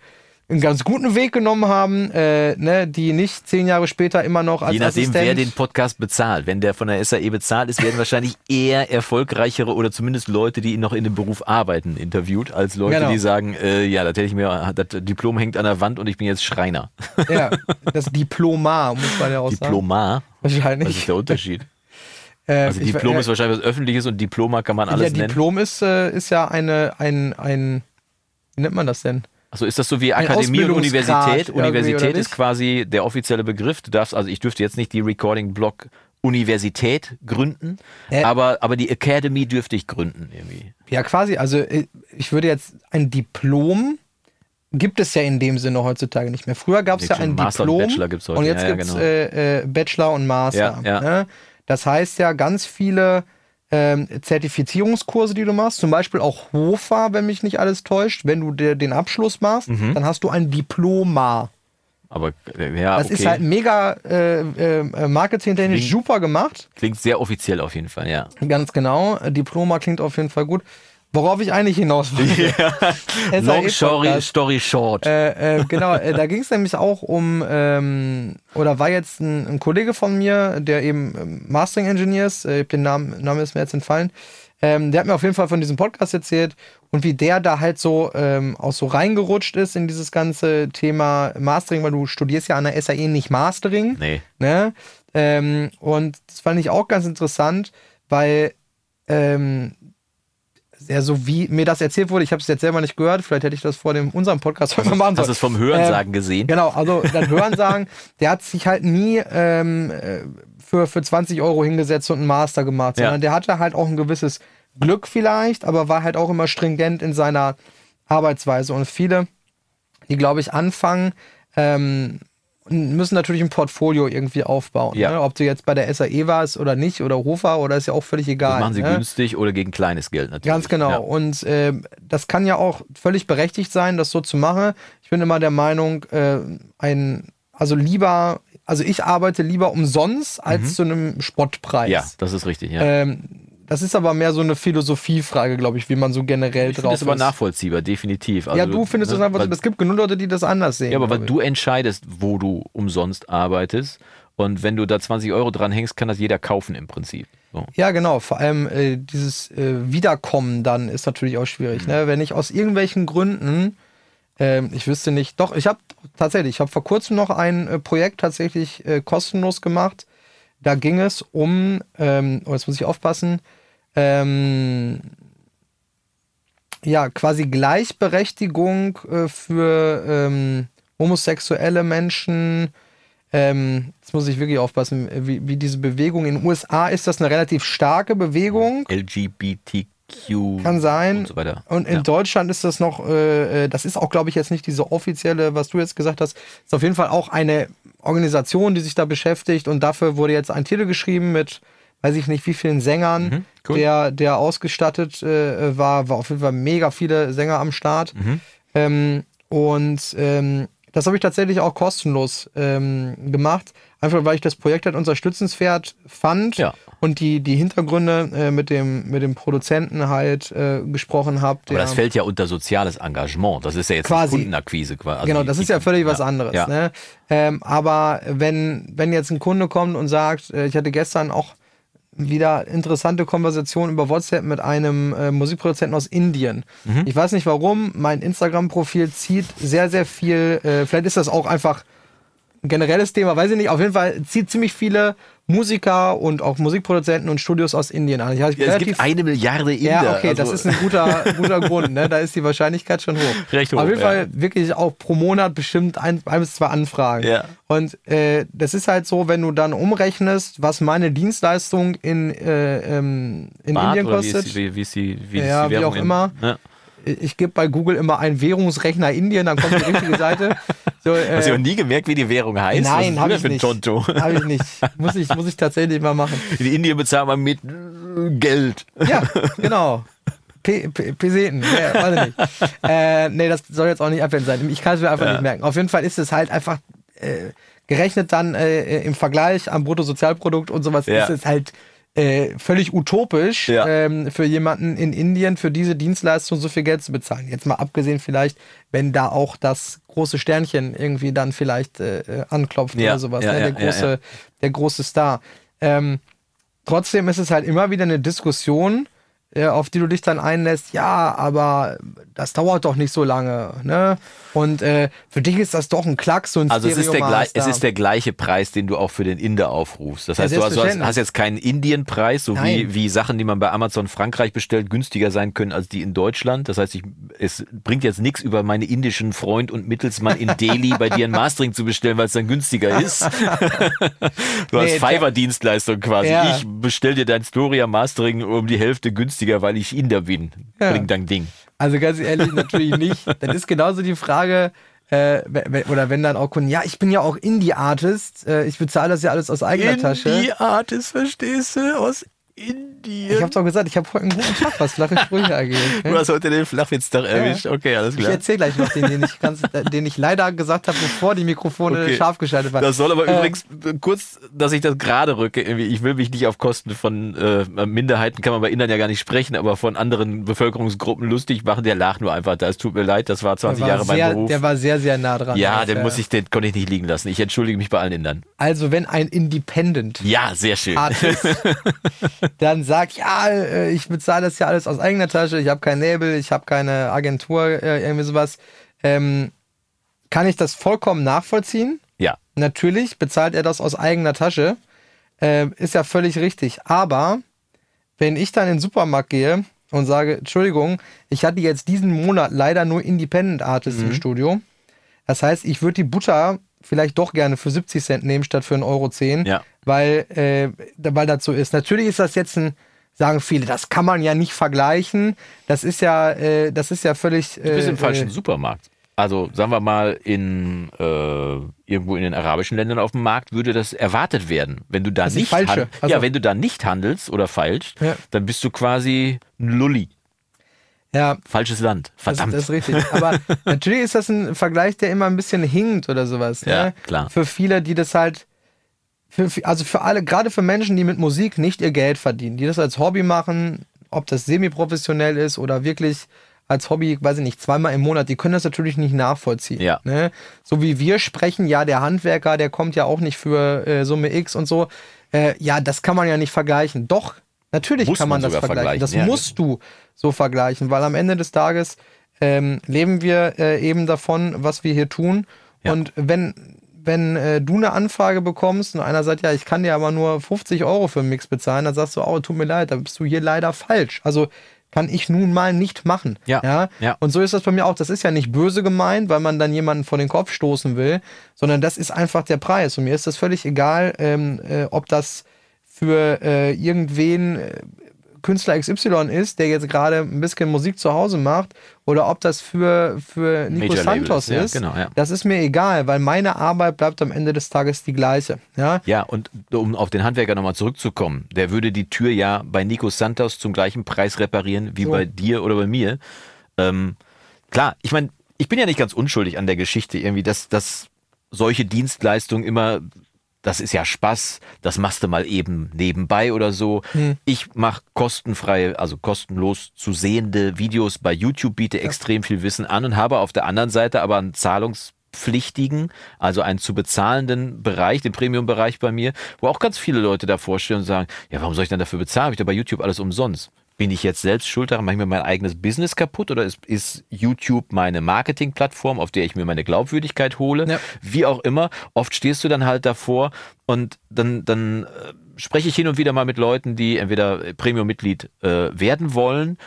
einen ganz guten Weg genommen haben, äh, ne, die nicht zehn Jahre später immer noch als Je nachdem, Assistent wer den Podcast bezahlt. Wenn der von der SAE bezahlt ist, werden wahrscheinlich eher erfolgreichere oder zumindest Leute, die noch in dem Beruf arbeiten, interviewt, als Leute, Genau. die sagen, äh, ja, das hätte ich mir, das Diplom hängt an der Wand und ich bin jetzt Schreiner. ja, das Diplomar, muss man ja auch sagen. Diplomar? Wahrscheinlich. Was ist der Unterschied? Äh, Also ich- Diplom äh, ist wahrscheinlich was Öffentliches und Diploma kann man Ja, alles nennen. Diplom ist, äh, ist ja eine, ein, ein, wie nennt man das denn? Also ist das so wie Akademie und Universität? Universität ist quasi der offizielle Begriff. Du darfst, also ich dürfte jetzt nicht die Recording Block Universität gründen, Äh. aber, aber die Academy dürfte ich gründen irgendwie. Ja, quasi. Also äh, ich würde jetzt ein Diplom gibt es ja in dem Sinne heutzutage nicht mehr. Früher gab es ja ein Master und Diplom Bachelor gibt's heute. und jetzt Ja, ja, gibt es genau. äh, äh, Bachelor und Master. Ja. Ne? Das heißt ja ganz viele ähm, Zertifizierungskurse, die du machst, zum Beispiel auch HOFA, wenn mich nicht alles täuscht, wenn du dir den Abschluss machst, Mhm. dann hast du ein Diploma. Aber äh, ja, Das okay. ist halt mega äh, äh, marketingtechnisch super gemacht. Klingt sehr offiziell auf jeden Fall, ja. Ganz genau. Diploma klingt auf jeden Fall gut. Worauf ich eigentlich hinaus wollte. SAE Long story, Podcast. story short. Äh, äh, genau, äh, da ging es nämlich auch um, ähm, oder war jetzt ein, ein Kollege von mir, der eben ähm, Mastering Engineer ist, äh, den Namen, Name ist mir jetzt entfallen, ähm, der hat mir auf jeden Fall von diesem Podcast erzählt und wie der da halt so ähm, auch so reingerutscht ist in dieses ganze Thema Mastering, weil du studierst ja an der SAE nicht Mastering. nee. Ne? Ähm, und das fand ich auch ganz interessant, weil ähm, ja, so wie mir das erzählt wurde, ich habe es jetzt selber nicht gehört, vielleicht hätte ich das vor dem unserem Podcast heute mal machen Hast sollen. du es vom Hörensagen gesehen? Genau, also das Hörensagen, der hat sich halt nie ähm, äh, für, für 20 Euro hingesetzt und einen Master gemacht, Ja. sondern der hatte halt auch ein gewisses Glück vielleicht, aber war halt auch immer stringent in seiner Arbeitsweise. Und viele, die, glaube ich, anfangen, ähm, müssen natürlich ein Portfolio irgendwie aufbauen. Ja. Ne? Ob du jetzt bei der SAE warst oder nicht oder Hofer oder ist ja auch völlig egal. Das machen sie ne? günstig oder gegen kleines Geld natürlich. Ganz genau. Ja. Und äh, das kann ja auch völlig berechtigt sein, das so zu machen. Ich bin immer der Meinung, äh, ein, also lieber, also ich arbeite lieber umsonst als zu einem Spottpreis. Mhm. ja, das ist richtig, ja. Ähm, das ist aber mehr so eine Philosophiefrage, glaube ich, wie man so generell ich drauf das aber ist. nachvollziehbar, definitiv. Also, ja, du findest ne, das so. Es gibt genug Leute, die das anders sehen. Ja, aber weil du entscheidest, wo du umsonst arbeitest Und wenn du da 20 Euro dran hängst, kann das jeder kaufen im Prinzip. So. Ja, genau. Vor allem äh, dieses äh, Wiederkommen dann ist natürlich auch schwierig. Ne? Wenn ich aus irgendwelchen Gründen, ähm, ich wüsste nicht, doch, ich habe tatsächlich, ich habe vor kurzem noch ein äh, Projekt tatsächlich äh, kostenlos gemacht. Da ging es um, ähm, oh, jetzt muss ich aufpassen, ähm, ja, quasi Gleichberechtigung äh, für ähm, homosexuelle Menschen. Ähm, jetzt muss ich wirklich aufpassen, wie, wie diese Bewegung. In den USA ist das eine relativ starke Bewegung. LGBTQ Kann sein. und so weiter. Und in ja. Deutschland ist das noch, äh, äh, das ist auch, glaube ich, jetzt nicht diese offizielle, was du jetzt gesagt hast, ist auf jeden Fall auch eine Organisation, die sich da beschäftigt und dafür wurde jetzt ein Titel geschrieben mit, weiß ich nicht, wie vielen Sängern, Mhm, cool. der, der ausgestattet äh, war, war auf jeden Fall mega viele Sänger am Start. Mhm. Ähm, und ähm, das habe ich tatsächlich auch kostenlos ähm, gemacht, einfach weil ich das Projekt halt unterstützenswert fand Ja. und die, die Hintergründe äh, mit, dem, mit dem Produzenten halt äh, gesprochen habe. Aber das fällt ja unter soziales Engagement. Das ist ja jetzt Quasi. Kundenakquise. quasi. Also genau, das die- ist ja völlig was ja, anderes. Ja. Ne? Ähm, aber wenn, wenn jetzt ein Kunde kommt und sagt, äh, ich hatte gestern auch wieder interessante Konversation über WhatsApp mit einem äh, Musikproduzenten aus Indien. Mhm. Ich weiß nicht warum, mein Instagram-Profil zieht sehr, sehr viel, äh, vielleicht ist das auch einfach ein generelles Thema, weiß ich nicht, auf jeden Fall zieht ziemlich viele Musiker und auch Musikproduzenten und Studios aus Indien an. Ja, es gibt eine Milliarde Inder. ja, okay, das also- ist ein guter, guter Grund. Ne? Da ist die Wahrscheinlichkeit schon hoch. Recht hoch, Auf jeden ja. Fall wirklich auch pro Monat bestimmt ein, ein bis zwei Anfragen. Ja. Und äh, das ist halt so, wenn du dann umrechnest, was meine Dienstleistung in, äh, ähm, in Bart Indien oder wie kostet. ist, die- wie, wie ist die, wie ist Ja, die wie Währung auch in- immer. Ja. Ich gebe bei Google immer einen Währungsrechner Indien, dann kommt die richtige Seite. So, äh, Hast du noch nie gemerkt, wie die Währung heißt? Nein, habe ich nicht. für ein Tonto? Habe ich nicht. Muss ich, muss ich tatsächlich mal machen. In Indien bezahlt man mit äh, Geld. Ja, genau. P- P- Peseten, ja, weiß ich nicht. Äh, nee, das soll jetzt auch nicht abwendend sein. Ich kann es mir einfach Ja. nicht merken. Auf jeden Fall ist es halt einfach äh, gerechnet dann äh, im Vergleich am Bruttosozialprodukt und sowas Ja. ist es halt äh, völlig utopisch Ja. ähm, für jemanden in Indien für diese Dienstleistung so viel Geld zu bezahlen. Jetzt mal abgesehen vielleicht, wenn da auch das große Sternchen irgendwie dann vielleicht äh, äh, anklopft Ja, oder sowas, ja, ne? der, große, der große Star. Ähm, trotzdem ist es halt immer wieder eine Diskussion, äh, auf die du dich dann einlässt, ja, aber das dauert doch nicht so lange, ne? Und äh, für dich ist das doch ein Klacks, so ein Also es ist, der es ist der gleiche Preis, den du auch für den Inder aufrufst. Das Ja, heißt, du hast, du hast, hast jetzt keinen Indienpreis, so wie, Nein. wie Sachen, die man bei Amazon Frankreich bestellt, günstiger sein können als die in Deutschland. Das heißt, ich, es bringt jetzt nichts über meine indischen Freund und Mittelsmann in Delhi bei dir ein Mastering zu bestellen, weil es dann günstiger ist. du hast Nee, Fiverr-Dienstleistung quasi. Ja. Ich bestell dir dein Storia Mastering um die Hälfte günstiger, weil ich Inder bin. Ja. Bring dein Ding. Also ganz ehrlich, natürlich nicht. Dann ist genauso die Frage, äh, oder wenn dann auch Kunden, ja, ich bin ja auch Indie-Artist, äh, ich bezahle das ja alles aus eigener Tasche. Indie-Artist, verstehst du? Aus Indien. Ich habe doch gesagt, ich habe heute einen guten Tag, was flache Sprüche angeht. Du hast heute den Flachwitztag erwischt. Okay, alles Ich klar. erzähle gleich noch den, den ich, ganz, den ich leider gesagt habe, bevor die Mikrofone Okay. scharf geschaltet waren. Das soll aber Äh, übrigens äh, kurz, dass ich das gerade rücke. Ich will mich nicht auf Kosten von äh, Minderheiten, kann man bei Indern ja gar nicht sprechen, aber von anderen Bevölkerungsgruppen lustig machen. Der lag nur einfach da. Es tut mir leid, das war der 20 war Jahre mein sehr, Beruf. Der war sehr, sehr nah dran. ja, den äh, muss ich, den konnte ich nicht liegen lassen. Ich entschuldige mich bei allen Indern. Also, wenn ein Independent Ja, sehr schön. Artist dann sagt, ja, äh, ich bezahle das ja alles aus eigener Tasche, ich habe kein Label, ich habe keine Agentur, äh, irgendwie sowas, ähm, kann ich das vollkommen nachvollziehen. Ja, Natürlich bezahlt er das aus eigener Tasche, äh, ist ja völlig richtig. Aber wenn ich dann in den Supermarkt gehe und sage, Entschuldigung, ich hatte jetzt diesen Monat leider nur Independent Artists Mhm. im Studio. Das heißt, ich würde die Butter vielleicht doch gerne für 70 Cent nehmen statt für 1,10 Euro, Ja. weil, äh, weil das so ist. Natürlich ist das jetzt ein, sagen viele, das kann man ja nicht vergleichen. Das ist ja, äh, das ist ja völlig. du bist äh, im falschen äh, Supermarkt. Also sagen wir mal, in äh, irgendwo in den arabischen Ländern auf dem Markt würde das erwartet werden. Wenn du da nicht falsche. Also- ja, wenn du da nicht handelst oder feilscht, Ja. dann bist du quasi ein Lulli. Ja, Falsches Land. Das, Verdammt. das ist richtig. Aber natürlich ist das ein Vergleich, der immer ein bisschen hinkt oder sowas. Ja, ne? klar. Für viele, die das halt, für- also für alle, gerade für Menschen, die mit Musik nicht ihr Geld verdienen, die das als Hobby machen, ob das semi-professionell ist oder wirklich als Hobby, weiß ich nicht, zweimal im Monat, die können das natürlich nicht nachvollziehen. Ja. Ne? So wie wir sprechen, ja, der Handwerker, der kommt ja auch nicht für äh, Summe X und so. Äh, ja, das kann man ja nicht vergleichen. Doch, natürlich Muss kann man, man das sogar vergleichen. Das vergleichen, ja. musst du so vergleichen, weil am Ende des Tages ähm, leben wir äh, eben davon, was wir hier tun. Ja. Und wenn, wenn äh, du eine Anfrage bekommst und einer sagt, ja, ich kann dir aber nur 50 Euro für einen Mix bezahlen, dann sagst du, oh, tut mir leid, da bist du hier leider falsch. Also kann ich nun mal nicht machen. Ja, ja? ja. Und so ist das bei mir auch. Das ist ja nicht böse gemeint, weil man dann jemanden vor den Kopf stoßen will, sondern das ist einfach der Preis. Und mir ist das völlig egal, ähm, äh, ob das für äh, irgendwen äh, Künstler XY ist, der jetzt gerade ein bisschen Musik zu Hause macht, oder ob das für, für Nico Major Santos ist, ja, genau, ja. Das ist mir egal, weil meine Arbeit bleibt am Ende des Tages die gleiche. Ja, Ja, und um auf den Handwerker nochmal zurückzukommen, der würde die Tür ja bei Nico Santos zum gleichen Preis reparieren wie So. bei dir oder bei mir. Ähm, klar, ich meine, ich bin ja nicht ganz unschuldig an der Geschichte irgendwie, dass, dass solche Dienstleistungen immer, das ist ja Spaß, das machst du mal eben nebenbei oder so. Ich mache kostenfrei, also kostenlos zu sehende Videos bei YouTube, biete extrem viel Wissen an und habe auf der anderen Seite aber einen zahlungspflichtigen, also einen zu bezahlenden Bereich, den Premium-Bereich bei mir, wo auch ganz viele Leute davor stehen und sagen, ja, warum soll ich denn dafür bezahlen? Habe ich doch bei YouTube alles umsonst. Bin ich jetzt selbst schuld daran? Mache ich mir mein eigenes Business kaputt oder ist, ist YouTube meine Marketingplattform, auf der ich mir meine Glaubwürdigkeit hole? Ja. Wie auch immer. Oft stehst du dann halt davor und dann, dann äh, spreche ich hin und wieder mal mit Leuten, die entweder Premium-Mitglied äh, werden wollen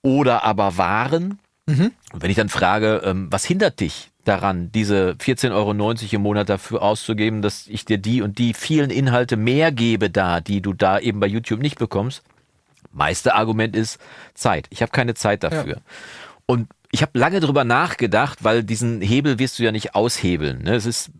oder aber waren. Und wenn ich dann frage, ähm, was hindert dich daran, diese 14,90 Euro im Monat dafür auszugeben, dass ich dir die und die vielen Inhalte mehr gebe da, die du da eben bei YouTube nicht bekommst? Meiste Argument ist Zeit. Ich habe keine Zeit dafür. Und ich habe lange drüber nachgedacht, weil diesen Hebel wirst du ja nicht aushebeln. Ne? Es ist,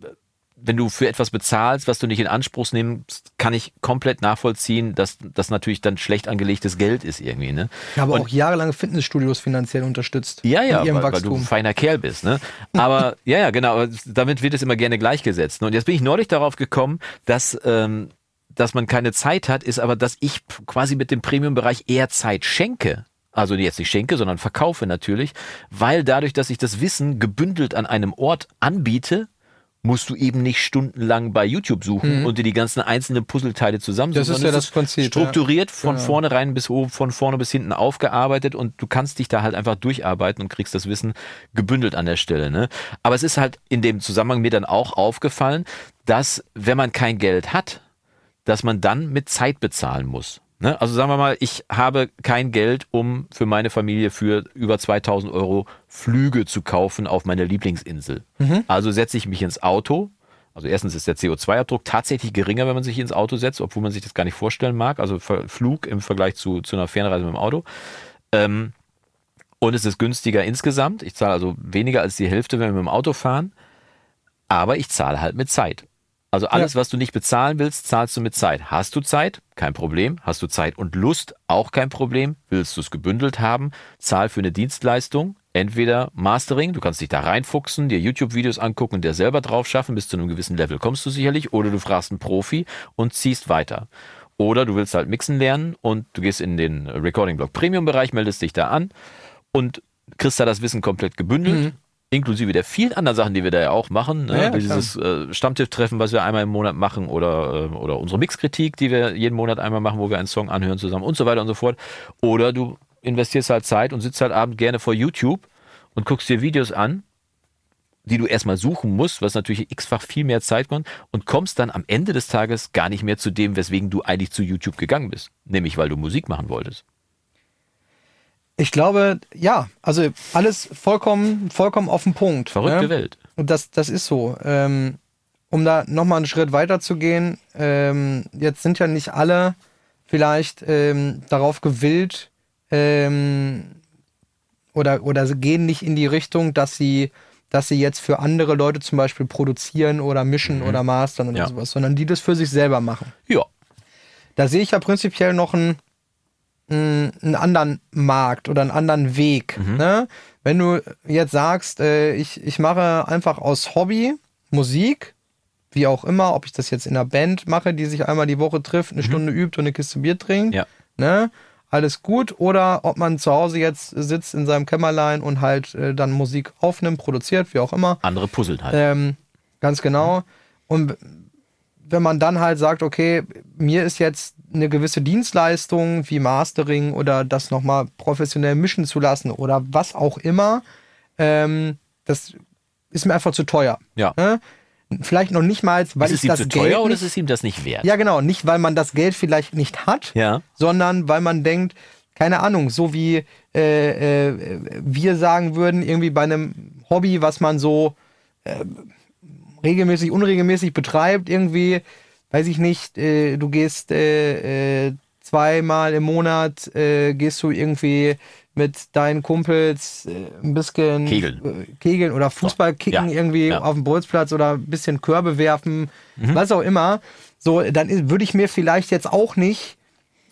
wenn du für etwas bezahlst, was du nicht in Anspruch nimmst, kann ich komplett nachvollziehen, dass das natürlich dann schlecht angelegtes Geld ist irgendwie. Ne? ich habe Und- auch jahrelang Fitnessstudios finanziell unterstützt. ja, ja, weil, weil du ein feiner Kerl bist, ne? Aber ja, ja, genau, damit wird es immer gerne gleichgesetzt. Und jetzt bin ich neulich darauf gekommen, dass, ähm, dass man keine Zeit hat, ist aber, dass ich quasi mit dem Premium-Bereich eher Zeit schenke. Also jetzt nicht schenke, sondern verkaufe natürlich, weil dadurch, dass ich das Wissen gebündelt an einem Ort anbiete, musst du eben nicht stundenlang bei YouTube suchen und dir die ganzen einzelnen Puzzleteile zusammensuchen. Mhm. Das ist ja das Prinzip, ja. Strukturiert von Genau. vornherein bis oben, von vorne bis hinten aufgearbeitet und du kannst dich da halt einfach durcharbeiten und kriegst das Wissen gebündelt an der Stelle. Ne? Aber es ist halt in dem Zusammenhang mir dann auch aufgefallen, dass wenn man kein Geld hat, dass man dann mit Zeit bezahlen muss. Ne? Also sagen wir mal, ich habe kein Geld, um für meine Familie für über 2000 Euro Flüge zu kaufen auf meine Lieblingsinsel. Also setze ich mich ins Auto. Also erstens ist der CO2-Abdruck tatsächlich geringer, wenn man sich ins Auto setzt, obwohl man sich das gar nicht vorstellen mag. Also Flug im Vergleich zu, zu einer Fernreise mit dem Auto. Ähm, und es ist günstiger insgesamt. Ich zahle also weniger als die Hälfte, wenn wir mit dem Auto fahren. Aber ich zahle halt mit Zeit. Also alles, was du nicht bezahlen willst, zahlst du mit Zeit. Hast du Zeit? Kein Problem. Hast du Zeit und Lust? Auch kein Problem. Willst du es gebündelt haben? Zahl für eine Dienstleistung. Entweder Mastering, du kannst dich da reinfuchsen, dir YouTube-Videos angucken und dir selber drauf schaffen, bis zu einem gewissen Level kommst du sicherlich. Oder du fragst einen Profi und ziehst weiter. Oder du willst halt mixen lernen und du gehst in den Recording-Blog Premium-Bereich, meldest dich da an und kriegst da das Wissen komplett gebündelt. Inklusive der vielen anderen Sachen, die wir da ja auch machen. Ne? Ja, dieses äh, Stammtisch-Treffen, was wir einmal im Monat machen, oder, äh, oder unsere Mixkritik, die wir jeden Monat einmal machen, wo wir einen Song anhören zusammen und so weiter und so fort. Oder du investierst halt Zeit und sitzt halt abend gerne vor YouTube und guckst dir Videos an, die du erstmal suchen musst, was natürlich x-fach viel mehr Zeit kommt und kommst dann am Ende des Tages gar nicht mehr zu dem, weswegen du eigentlich zu YouTube gegangen bist. Nämlich, weil du Musik machen wolltest. Ich glaube, ja, also alles vollkommen, vollkommen auf den Punkt. Verrückte ne? Welt. Und das, das ist so. Ähm, um da nochmal einen Schritt weiter zu gehen, ähm, jetzt sind ja nicht alle vielleicht ähm, darauf gewillt ähm, oder, oder gehen nicht in die Richtung, dass sie, dass sie jetzt für andere Leute zum Beispiel produzieren oder mischen oder mastern oder Ja. sowas, sondern die das für sich selber machen. Ja. Da sehe ich ja prinzipiell noch einen, einen einen anderen Markt oder einen anderen Weg. Ne? Wenn du jetzt sagst, äh, ich, ich mache einfach aus Hobby Musik, wie auch immer, ob ich das jetzt in einer Band mache, die sich einmal die Woche trifft, eine Stunde übt und eine Kiste Bier trinkt, Ja. ne? alles gut, oder ob man zu Hause jetzt sitzt in seinem Kämmerlein und halt äh, dann Musik aufnimmt, produziert, wie auch immer. Andere puzzeln halt. Ähm, ganz genau. Und wenn man dann halt sagt, okay, mir ist jetzt eine gewisse Dienstleistung wie Mastering oder das nochmal professionell mischen zu lassen oder was auch immer, ähm, das ist mir einfach zu teuer. Ja. Ne? Vielleicht noch nicht mal, weil ist es ich ihm das zu Geld teuer oder nicht, ist es ihm das nicht wert? ja genau, nicht weil man das Geld vielleicht nicht hat, Ja. sondern weil man denkt, keine Ahnung, so wie äh, äh, wir sagen würden, irgendwie bei einem Hobby, was man so äh, regelmäßig, unregelmäßig betreibt, irgendwie, weiß ich nicht, äh, du gehst äh, äh, zweimal im Monat, äh, gehst du irgendwie mit deinen Kumpels äh, ein bisschen Kegeln. äh, Kegeln oder Fußball kicken Ja, irgendwie ja. auf dem Bolzplatz oder ein bisschen Körbe werfen, Mhm. was auch immer. So, dann würde ich mir vielleicht jetzt auch nicht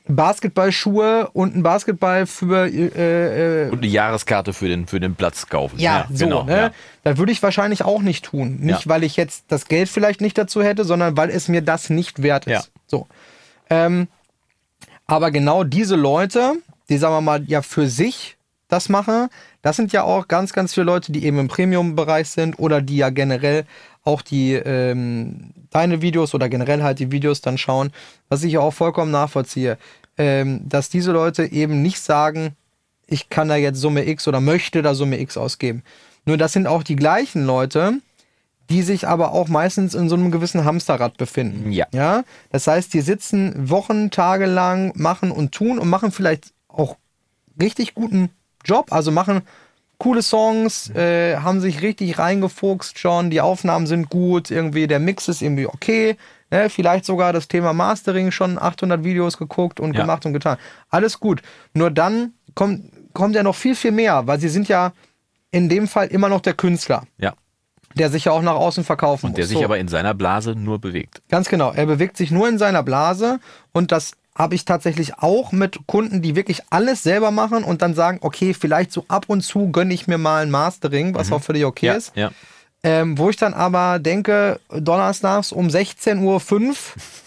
Basketballschuhe und einen Basketball für äh, äh, Und eine Jahreskarte für den, für den Platz kaufen. ja, so, genau. ne? Ja. Das würde ich wahrscheinlich auch nicht tun. Nicht, Ja. weil ich jetzt das Geld vielleicht nicht dazu hätte, sondern weil es mir das nicht wert ist. Ja. So. Ähm, aber genau diese Leute, die sagen wir mal ja für sich das machen, das sind ja auch ganz, ganz viele Leute, die eben im Premium-Bereich sind oder die ja generell auch die ähm, deine Videos oder generell halt die Videos dann schauen, was ich auch vollkommen nachvollziehe, ähm, dass diese Leute eben nicht sagen, ich kann da jetzt Summe X oder möchte da Summe X ausgeben. Nur das sind auch die gleichen Leute, die sich aber auch meistens in so einem gewissen Hamsterrad befinden. Ja. ja. Das heißt, die sitzen Wochen, Tage lang, machen und tun und machen vielleicht auch richtig guten Job, also machen coole Songs, äh, haben sich richtig reingefuchst schon, die Aufnahmen sind gut, irgendwie der Mix ist irgendwie okay, ne? vielleicht sogar das Thema Mastering schon 800 Videos geguckt und Ja. gemacht und getan. Alles gut. Nur dann kommt, kommt ja noch viel, viel mehr, weil sie sind ja in dem Fall immer noch der Künstler, ja. der sich ja auch nach außen verkaufen Und der muss. sich So. aber in seiner Blase nur bewegt. Ganz genau. Er bewegt sich nur in seiner Blase und das habe ich tatsächlich auch mit Kunden, die wirklich alles selber machen und dann sagen, okay, vielleicht so ab und zu gönne ich mir mal ein Mastering, was auch völlig okay Mhm. ja, ist. ja. Ähm, wo ich dann aber denke, donnerstags um 16.05 Uhr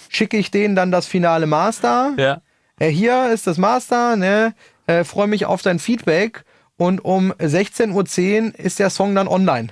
schicke ich denen dann das finale Master. Ja. Äh, hier ist das Master, ne? Äh, Freue mich auf dein Feedback. Und um 16.10 Uhr ist der Song dann online.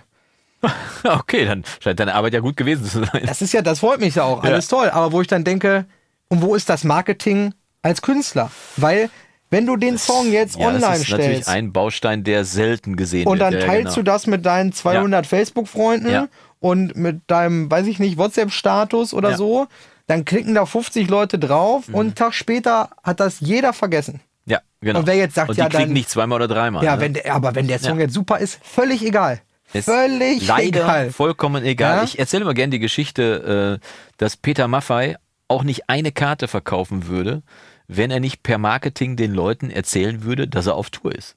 Okay, dann scheint deine Arbeit ja gut gewesen zu sein. Das ist ja, das freut mich ja auch, alles toll. Aber wo ich dann denke, und wo ist das Marketing als Künstler? Weil, wenn du den Song jetzt ja, online das ist natürlich stellst ein Baustein, der selten gesehen und wird. dann ja, teilst genau. du das mit deinen 200 Facebook-Freunden Ja. und mit deinem, weiß ich nicht, WhatsApp-Status oder. Mhm. so, dann klicken da 50 Leute drauf und einen Tag später hat das jeder vergessen. Ja, genau. Und wer jetzt sagt, Und die ja, kriegen dann- nicht zweimal oder dreimal. Ja, ne? wenn der, aber wenn der Song jetzt super ist, völlig egal. Ist völlig leider egal. vollkommen egal. Ich erzähle mal gerne die Geschichte, äh, dass Peter Maffei auch nicht eine Karte verkaufen würde, wenn er nicht per Marketing den Leuten erzählen würde, dass er auf Tour ist.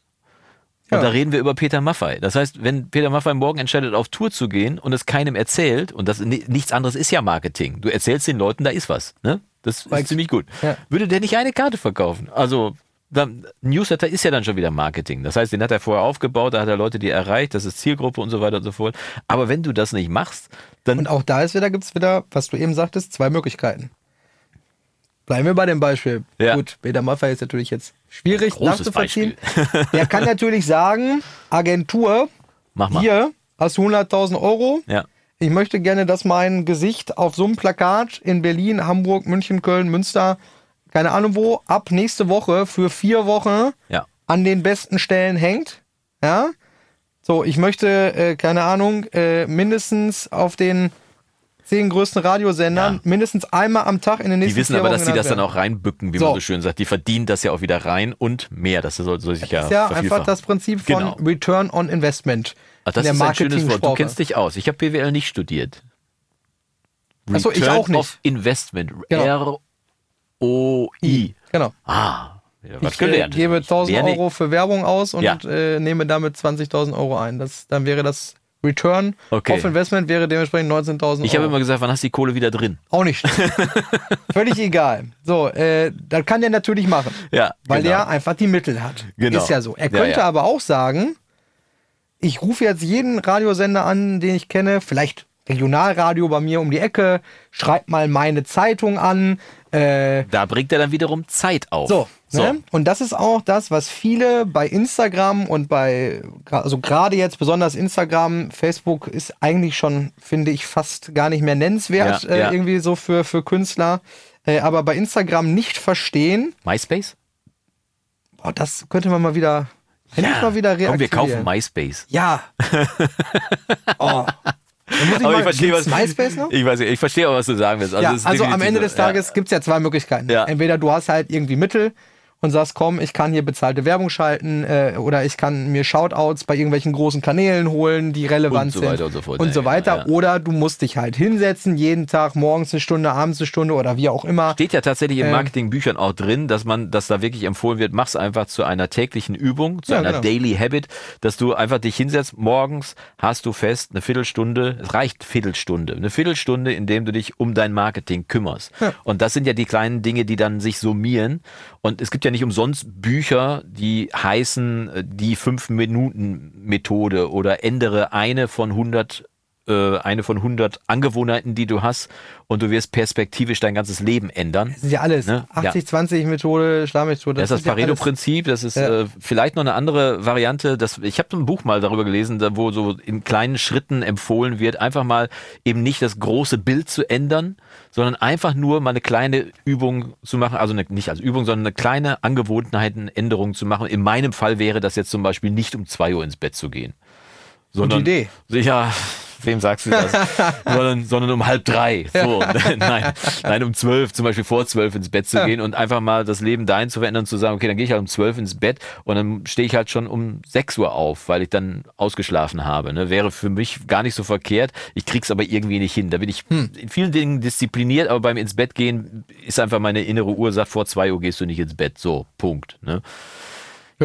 Und Ja. da reden wir über Peter Maffei. Das heißt, wenn Peter Maffei morgen entscheidet, auf Tour zu gehen und es keinem erzählt, und das ni- nichts anderes ist ja Marketing. Du erzählst den Leuten, da ist was. Ne? Das ist ziemlich gut. Ja. Würde der nicht eine Karte verkaufen? Also, dann, Newsletter ist ja dann schon wieder Marketing. Das heißt, den hat er vorher aufgebaut, da hat er Leute, die er erreicht, das ist Zielgruppe und so weiter und so fort. Aber wenn du das nicht machst, dann Und auch da ist wieder, gibt's wieder, was du eben sagtest, zwei Möglichkeiten. Bleiben wir bei dem Beispiel. Ja. Gut, Peter Maffay ist natürlich jetzt schwierig nachzuvollziehen. Der kann natürlich sagen, Agentur, mach mal. hier hast du 100.000 Euro. Ja. Ich möchte gerne, dass mein Gesicht auf so einem Plakat in Berlin, Hamburg, München, Köln, Münster, keine Ahnung wo, ab nächste Woche für vier Wochen Ja. an den besten Stellen hängt. Ja. So, ich möchte, äh, keine Ahnung, äh, mindestens auf den zehn größten Radiosendern Ja. mindestens einmal am Tag in den nächsten Die wissen aber, dass die das dann auch reinbücken, wie So. man so schön sagt. Die verdienen das ja auch wieder rein und mehr. Das soll, soll sich ja werden. ist ja einfach das Prinzip von Genau. Return on Investment. Ach, das in der ist ein schönes Wort. Du kennst dich aus. Ich habe BWL nicht studiert. Ach so, ich Return auch nicht. Of Investment. Genau. R-O-I. Genau. Ah, wieder was Ich gelernt. gebe 1000 Lerne- Euro für Werbung aus und Ja. äh, nehme damit 20.000 Euro ein. Das, dann wäre das Return Okay. auf Investment wäre dementsprechend 19.000 Ich habe Euro. immer gesagt, wann hast du die Kohle wieder drin? Auch nicht. Völlig egal. So, äh, das kann der natürlich machen. Ja, Weil genau. der einfach die Mittel hat. Genau. Ist ja so. Er Ja, könnte ja. aber auch sagen, ich rufe jetzt jeden Radiosender an, den ich kenne, vielleicht Regionalradio bei mir um die Ecke, schreibt mal meine Zeitung an. Äh, Da bringt er dann wiederum Zeit auf. so, So. Ne? Und das ist auch das, was viele bei Instagram und bei, also gerade jetzt besonders Instagram, Facebook ist eigentlich schon, finde ich, fast gar nicht mehr nennenswert, Ja, äh, ja. irgendwie so für, für Künstler. Äh, aber bei Instagram nicht verstehen, MySpace? boah, das könnte man mal wieder, endlich mal wieder. Komm, wir kaufen MySpace. Ja. oh. Ich Aber ich verstehe, was MySpace noch? Ich weiß nicht, ich verstehe auch, was du sagen willst. ja, es ist also am Ende des Tages gibt's ja zwei Möglichkeiten. Ja. Entweder du hast halt irgendwie Mittel und sagst, komm, ich kann hier bezahlte Werbung schalten äh, oder ich kann mir Shoutouts bei irgendwelchen großen Kanälen holen, die relevant Und so sind. weiter und so fort. Und Ja, so ja, weiter. ja. Oder du musst dich halt hinsetzen, jeden Tag, morgens eine Stunde, abends eine Stunde oder wie auch immer. Steht ja tatsächlich in Ähm, Marketingbüchern auch drin, dass man, dass da wirklich empfohlen wird, mach's einfach zu einer täglichen Übung, zu Ja, einer genau. Daily Habit, dass du einfach dich hinsetzt, morgens hast du fest eine Viertelstunde, es reicht Viertelstunde, eine Viertelstunde, in dem du dich um dein Marketing kümmerst. Und das sind ja die kleinen Dinge, die dann sich summieren. Und es gibt ja nicht umsonst Bücher, die heißen äh, die 5-Minuten-Methode oder ändere eine von 100 äh, eine von 100 Angewohnheiten, die du hast und du wirst perspektivisch dein ganzes Leben ändern. Das ist ja alles. Ne? Ja. 80-20-Methode, Schlafmethode. Das ist das ist alles. Pareto-Prinzip, das ist Ja. äh, vielleicht noch eine andere Variante. Das, ich habe ein Buch mal darüber gelesen, da, wo so in kleinen Schritten empfohlen wird, einfach mal eben nicht das große Bild zu ändern, sondern einfach nur mal eine kleine Übung zu machen, also eine, nicht als Übung, sondern eine kleine Angewohnheitenänderung zu machen. In meinem Fall wäre das jetzt zum Beispiel nicht um 2 Uhr ins Bett zu gehen. Sondern, Idee. Ja, wem sagst du das? sondern, sondern um halb drei. So, nein, nein, um zwölf, zum Beispiel vor zwölf ins Bett zu gehen und einfach mal das Leben dahin zu verändern und zu sagen, okay, dann gehe ich halt um zwölf ins Bett und dann stehe ich halt schon um sechs Uhr auf, weil ich dann ausgeschlafen habe. Ne? Wäre für mich gar nicht so verkehrt. Ich krieg's aber irgendwie nicht hin. Da bin ich Hm. in vielen Dingen diszipliniert, aber beim ins Bett gehen ist einfach meine innere Uhr sagt, vor zwei Uhr gehst du nicht ins Bett. So, Punkt. Ne?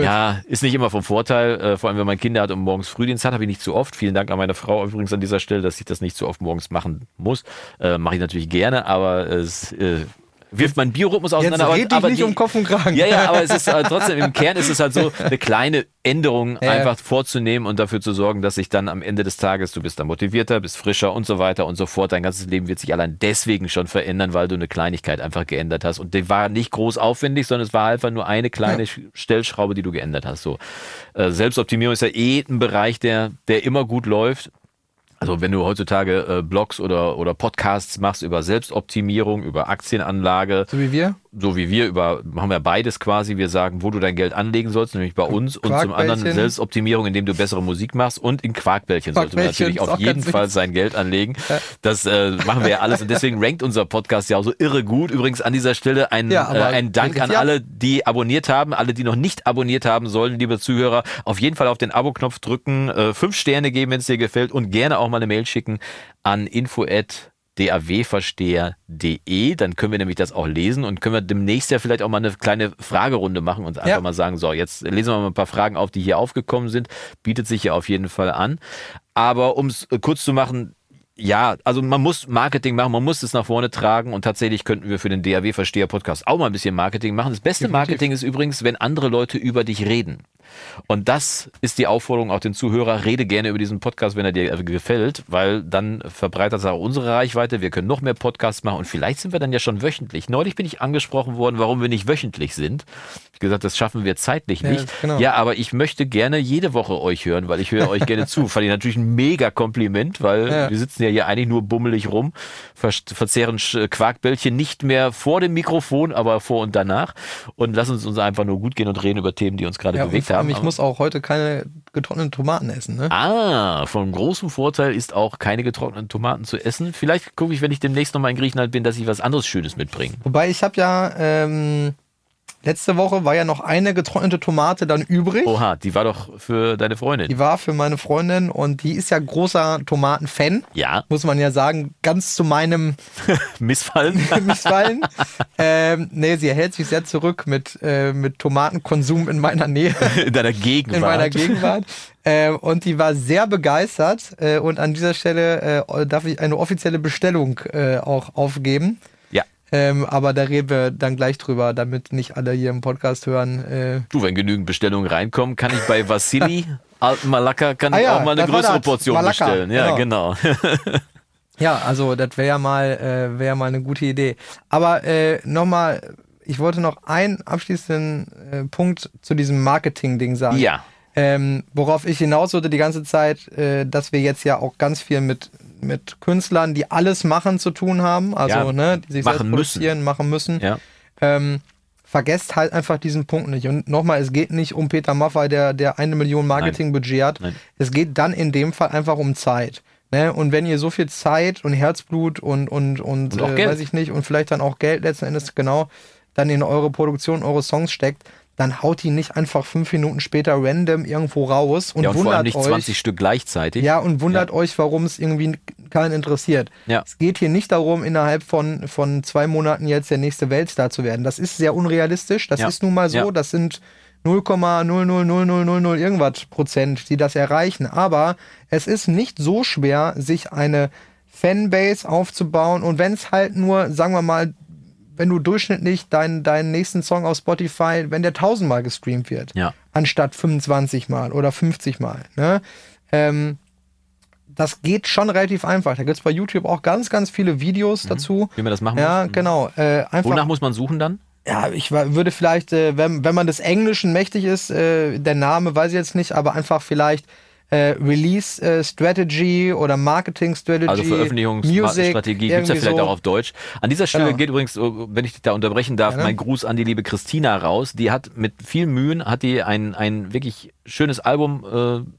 Ja, ist nicht immer vom Vorteil, äh, vor allem wenn man Kinder hat und morgens Frühdienst hat, habe ich nicht zu oft. Vielen Dank an meine Frau übrigens an dieser Stelle, dass ich das nicht so oft morgens machen muss. Äh, Mache ich natürlich gerne, aber es äh, wirft meinen Biorhythmus Jetzt auseinander. red dich aber nicht die- um Kopf und Kragen. Ja, ja, aber es ist äh, trotzdem, im Kern ist es halt so, eine kleine Änderung Ja. einfach vorzunehmen und dafür zu sorgen, dass sich dann am Ende des Tages, du bist dann motivierter, bist frischer und so weiter und so fort. Dein ganzes Leben wird sich allein deswegen schon verändern, weil du eine Kleinigkeit einfach geändert hast. Und die war nicht groß aufwendig, sondern es war einfach nur eine kleine Sch- Stellschraube, die du geändert hast. So. Äh, Selbstoptimierung ist ja eh ein Bereich, der, der immer gut läuft. Also wenn du heutzutage äh, Blogs oder, oder Podcasts machst über Selbstoptimierung, über Aktienanlage, So wie wir. so wie wir über, machen wir beides quasi. Wir sagen, wo du dein Geld anlegen sollst, nämlich bei uns und zum anderen. Selbstoptimierung, indem du bessere Musik machst und in Quarkbällchen sollte man natürlich auf jeden Fall sein Geld anlegen. Das äh, machen wir ja alles und deswegen rankt unser Podcast ja auch so irre gut. Übrigens an dieser Stelle ein, Ja, äh, ein Dank an alle, die abonniert haben, alle, die noch nicht abonniert haben sollen, liebe Zuhörer, auf jeden Fall auf den Abo-Knopf drücken, äh, fünf Sterne geben, wenn es dir gefällt und gerne auch mal eine Mail schicken an info dawversteher.de, dann können wir nämlich das auch lesen und können wir demnächst ja vielleicht auch mal eine kleine Fragerunde machen und einfach Ja. mal sagen, so, jetzt lesen wir mal ein paar Fragen auf, die hier aufgekommen sind, bietet sich ja auf jeden Fall an. Aber um es kurz zu machen, ja, also man muss Marketing machen, man muss es nach vorne tragen und tatsächlich könnten wir für den DAW-Versteher-Podcast auch mal ein bisschen Marketing machen. Das beste. Marketing ist übrigens, wenn andere Leute über dich reden. Und das ist die Aufforderung auch den Zuhörer, rede gerne über diesen Podcast, wenn er dir gefällt, weil dann verbreitert es auch unsere Reichweite, wir können noch mehr Podcasts machen und vielleicht sind wir dann ja schon wöchentlich. Neulich bin ich angesprochen worden, warum wir nicht wöchentlich sind. Ich gesagt, das schaffen wir zeitlich Ja, nicht. genau. Ja, aber ich möchte gerne jede Woche euch hören, weil ich höre euch gerne zu. Fand ich natürlich ein mega Kompliment, weil Ja. wir sitzen ja hier eigentlich nur bummelig rum, ver verzehren Quarkbällchen nicht mehr vor dem Mikrofon, aber vor und danach und lassen es uns einfach nur gut gehen und reden über Themen, die uns gerade Ja, bewegt haben. ich muss auch heute keine getrockneten Tomaten essen. Ne? Ah, von großem Vorteil ist auch keine getrockneten Tomaten zu essen. Vielleicht gucke ich, wenn ich demnächst nochmal in Griechenland bin, dass ich was anderes Schönes mitbringe. Wobei ich habe ja ähm, letzte Woche war ja noch eine getrocknete Tomate dann übrig. Oha, die war doch für deine Freundin. Die war für meine Freundin und die ist ja großer Tomatenfan. Ja, Muss man ja sagen, ganz zu meinem missfallen. Missfallen. ähm, nee, sie hält sich sehr zurück mit, äh, mit Tomatenkonsum in meiner Nähe, in deiner Gegenwart. in meiner Gegenwart. Äh, und die war sehr begeistert. Äh, und an dieser Stelle äh, darf ich eine offizielle Bestellung äh, auch aufgeben. Ähm, aber da reden wir dann gleich drüber, damit nicht alle hier im Podcast hören. Äh, Du, wenn genügend Bestellungen reinkommen, kann ich bei Vassili Alten Malaka kann Ah ich ja, auch mal eine größere. Portion Malaka, bestellen. Ja, genau. Ja, also das wäre ja mal, äh, wäre mal eine gute Idee. Aber äh, nochmal, ich wollte noch einen abschließenden äh, Punkt zu diesem Marketing-Ding sagen. Ja. Ähm, worauf ich hinaus wollte die ganze Zeit, äh, dass wir jetzt ja auch ganz viel mit, mit Künstlern, die alles machen, zu tun haben. Also, Ja, ne, die sich machen selbst produzieren, machen müssen. Ja. Ähm, vergesst halt einfach diesen Punkt nicht. Und nochmal, es geht nicht um Peter Maffay, der, der eine Million Marketingbudget hat. Nein. Es geht dann in dem Fall einfach um Zeit. Ne? Und wenn ihr so viel Zeit und Herzblut und, und, und, Und äh, weiß ich nicht, und vielleicht dann auch Geld letzten Endes genau dann in eure Produktion, eure Songs steckt, dann haut die nicht einfach fünf Minuten später random irgendwo raus und ja, und vor wundert nicht euch. 20 Stück gleichzeitig. Ja, und wundert euch, warum es irgendwie keinen interessiert. Ja. Es geht hier nicht darum, innerhalb von, von zwei Monaten jetzt der nächste Weltstar zu werden. Das ist sehr unrealistisch. Das Ja. ist nun mal so. Ja. Das sind 0,00000 irgendwas Prozent, die das erreichen. Aber es ist nicht so schwer, sich eine Fanbase aufzubauen. Und wenn es halt nur, sagen wir mal, wenn du durchschnittlich deinen, deinen nächsten Song auf Spotify, wenn der tausendmal gestreamt wird, Ja. anstatt 25 Mal oder 50 Mal. Ne? Ähm, das geht schon relativ einfach. Da gibt es bei YouTube auch ganz, ganz viele Videos dazu. Wie man das machen Ja, muss. genau. Äh, einfach, Wonach muss man suchen dann? ja, ich würde vielleicht, äh, wenn, wenn man des Englischen mächtig ist, äh, der Name weiß ich jetzt nicht, aber einfach vielleicht äh, Release äh, Strategy oder Marketing Strategy. Also Veröffentlichungsstrategie gibt es ja vielleicht so. auch auf Deutsch. An dieser Stelle Genau. geht übrigens, oh, wenn ich dich da unterbrechen darf, Gerne. mein Gruß an die liebe Christina raus. Die hat mit viel Mühen, hat die ein, ein wirklich schönes Album äh,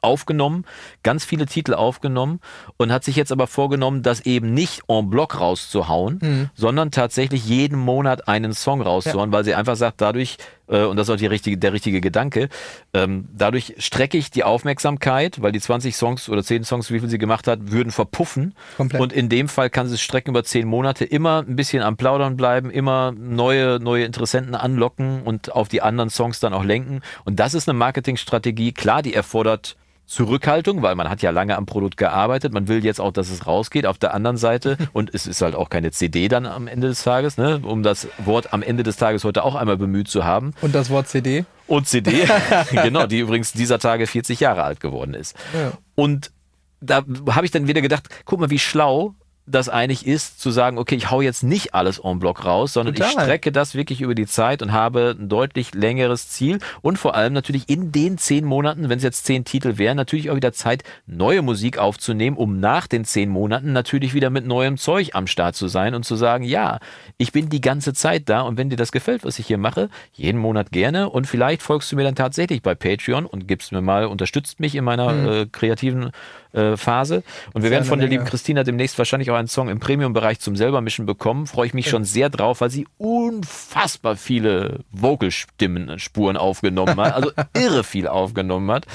aufgenommen, ganz viele Titel aufgenommen und hat sich jetzt aber vorgenommen, das eben nicht en bloc rauszuhauen, Mhm. sondern tatsächlich jeden Monat einen Song rauszuhauen, weil sie einfach sagt, dadurch, äh, und das ist auch die richtige, der richtige Gedanke, ähm, dadurch strecke ich die Aufmerksamkeit, weil die 20 Songs oder 10 Songs, wie viel sie gemacht hat, würden verpuffen. Komplett. Und in dem Fall kann sie es strecken über 10 Monate, immer ein bisschen am Plaudern bleiben, immer neue, neue Interessenten anlocken und auf die anderen Songs dann auch lenken. Und das ist eine Marketingstrategie. Klar, die erfordert Zurückhaltung, weil man hat ja lange am Produkt gearbeitet. Man will jetzt auch, dass es rausgeht. Auf der anderen Seite, und es ist halt auch keine CD dann am Ende des Tages, ne, um das Wort am Ende des Tages heute auch einmal bemüht zu haben. Und das Wort CD. Und CD, genau, die übrigens dieser Tage 40 Jahre alt geworden ist. Ja. Und da habe ich dann wieder gedacht, guck mal, wie schlau das eigentlich ist, zu sagen, okay, ich hau jetzt nicht alles en bloc raus, sondern ich Total. strecke das wirklich über die Zeit und habe ein deutlich längeres Ziel und vor allem natürlich in den zehn Monaten, wenn es jetzt zehn Titel wären, natürlich auch wieder Zeit, neue Musik aufzunehmen, um nach den zehn Monaten natürlich wieder mit neuem Zeug am Start zu sein und zu sagen, ja, ich bin die ganze Zeit da und wenn dir das gefällt, was ich hier mache, jeden Monat gerne und vielleicht folgst du mir dann tatsächlich bei Patreon und gibst mir mal, unterstützt mich in meiner äh, kreativen äh, Phase. Und wir werden von der lieben. Christina demnächst wahrscheinlich auch einen Song im Premium-Bereich zum selbermischen bekommen. Freue ich mich schon sehr drauf, weil sie unfassbar viele Vocalstimmen, Spuren aufgenommen hat. Also irre viel aufgenommen hat.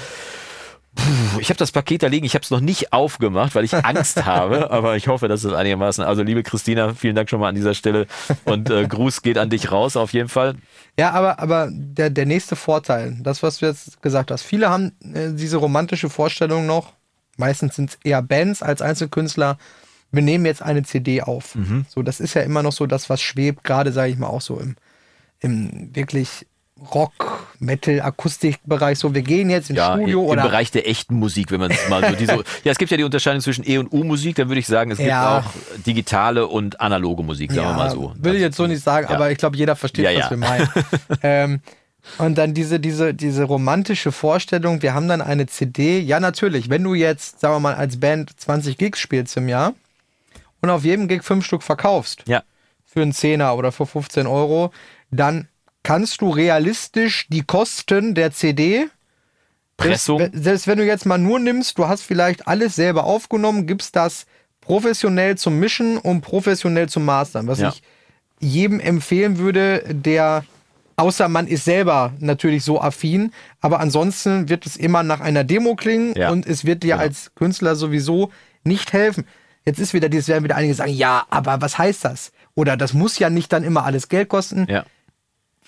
Puh, ich habe das Paket da liegen, ich habe es noch nicht aufgemacht, weil ich Angst habe, aber ich hoffe, dass es einigermaßen. Also liebe Christina, vielen Dank schon mal an dieser Stelle und äh, Gruß geht an dich raus auf jeden Fall. Ja, aber, aber der, der nächste Vorteil, das, was du jetzt gesagt hast, viele haben äh, diese romantische Vorstellung noch, meistens sind es eher Bands als Einzelkünstler, wir nehmen jetzt eine CD auf. So, das ist ja immer noch so das, was schwebt, gerade sage ich mal auch so im, im wirklich Rock, Metal, Akustikbereich. So, wir gehen jetzt ins Ja, Studio im oder Bereich der echten Musik, wenn man es mal so diese. ja, es gibt ja die Unterscheidung zwischen E und U-Musik, dann würde ich sagen, es Ja. gibt auch digitale und analoge Musik, sagen wir mal so. Will ich jetzt so nicht sagen, Ja. aber ich glaube, jeder versteht, Ja, was ja. wir meinen. ähm, und dann diese, diese, diese romantische Vorstellung, wir haben dann eine CD. Ja, natürlich, wenn du jetzt, sagen wir mal, als Band 20 Gigs spielst im Jahr und auf jedem Gig fünf Stück verkaufst Ja, für einen Zehner oder für 15 Euro, dann kannst du realistisch die Kosten der CD Pressung. selbst, selbst wenn du jetzt mal nur nimmst, du hast vielleicht alles selber aufgenommen, gibst das professionell zum Mischen und professionell zum Mastern, was Ja. ich jedem empfehlen würde, der außer man ist selber natürlich so affin, aber ansonsten wird es immer nach einer Demo klingen Ja. und es wird dir Genau. als Künstler sowieso nicht helfen. Jetzt ist wieder dieses, werden wieder einige sagen, ja, aber was heißt das? Oder das muss ja nicht dann immer alles Geld kosten. ja,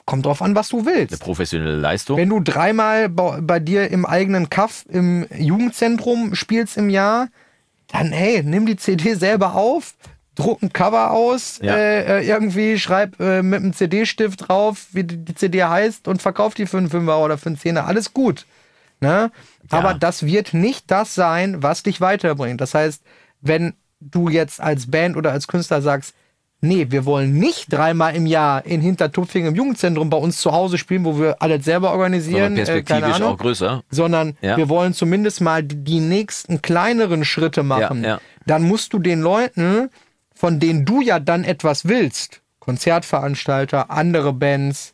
Kommt drauf an, was du willst. eine professionelle Leistung. Wenn du dreimal bei, bei dir im eigenen Kaff im Jugendzentrum spielst im Jahr, dann hey, nimm die CD selber auf, druck ein Cover aus, Ja. äh, äh, irgendwie schreib äh, mit einem CD-Stift drauf, wie die, die CD heißt und verkauf die für einen Fünfer oder für einen Zehner. Alles gut. Ne? Aber das wird nicht das sein, was dich weiterbringt. Das heißt, wenn du jetzt als Band oder als Künstler sagst, nee, wir wollen nicht dreimal im Jahr in Hintertupfing im Jugendzentrum bei uns zu Hause spielen, wo wir alles selber organisieren, Sondern äh, keine perspektivisch Ahnung, auch größer. sondern Ja. wir wollen zumindest mal die- die nächsten kleineren Schritte machen. Ja, ja. Dann musst du den Leuten, von denen du ja dann etwas willst, Konzertveranstalter, andere Bands,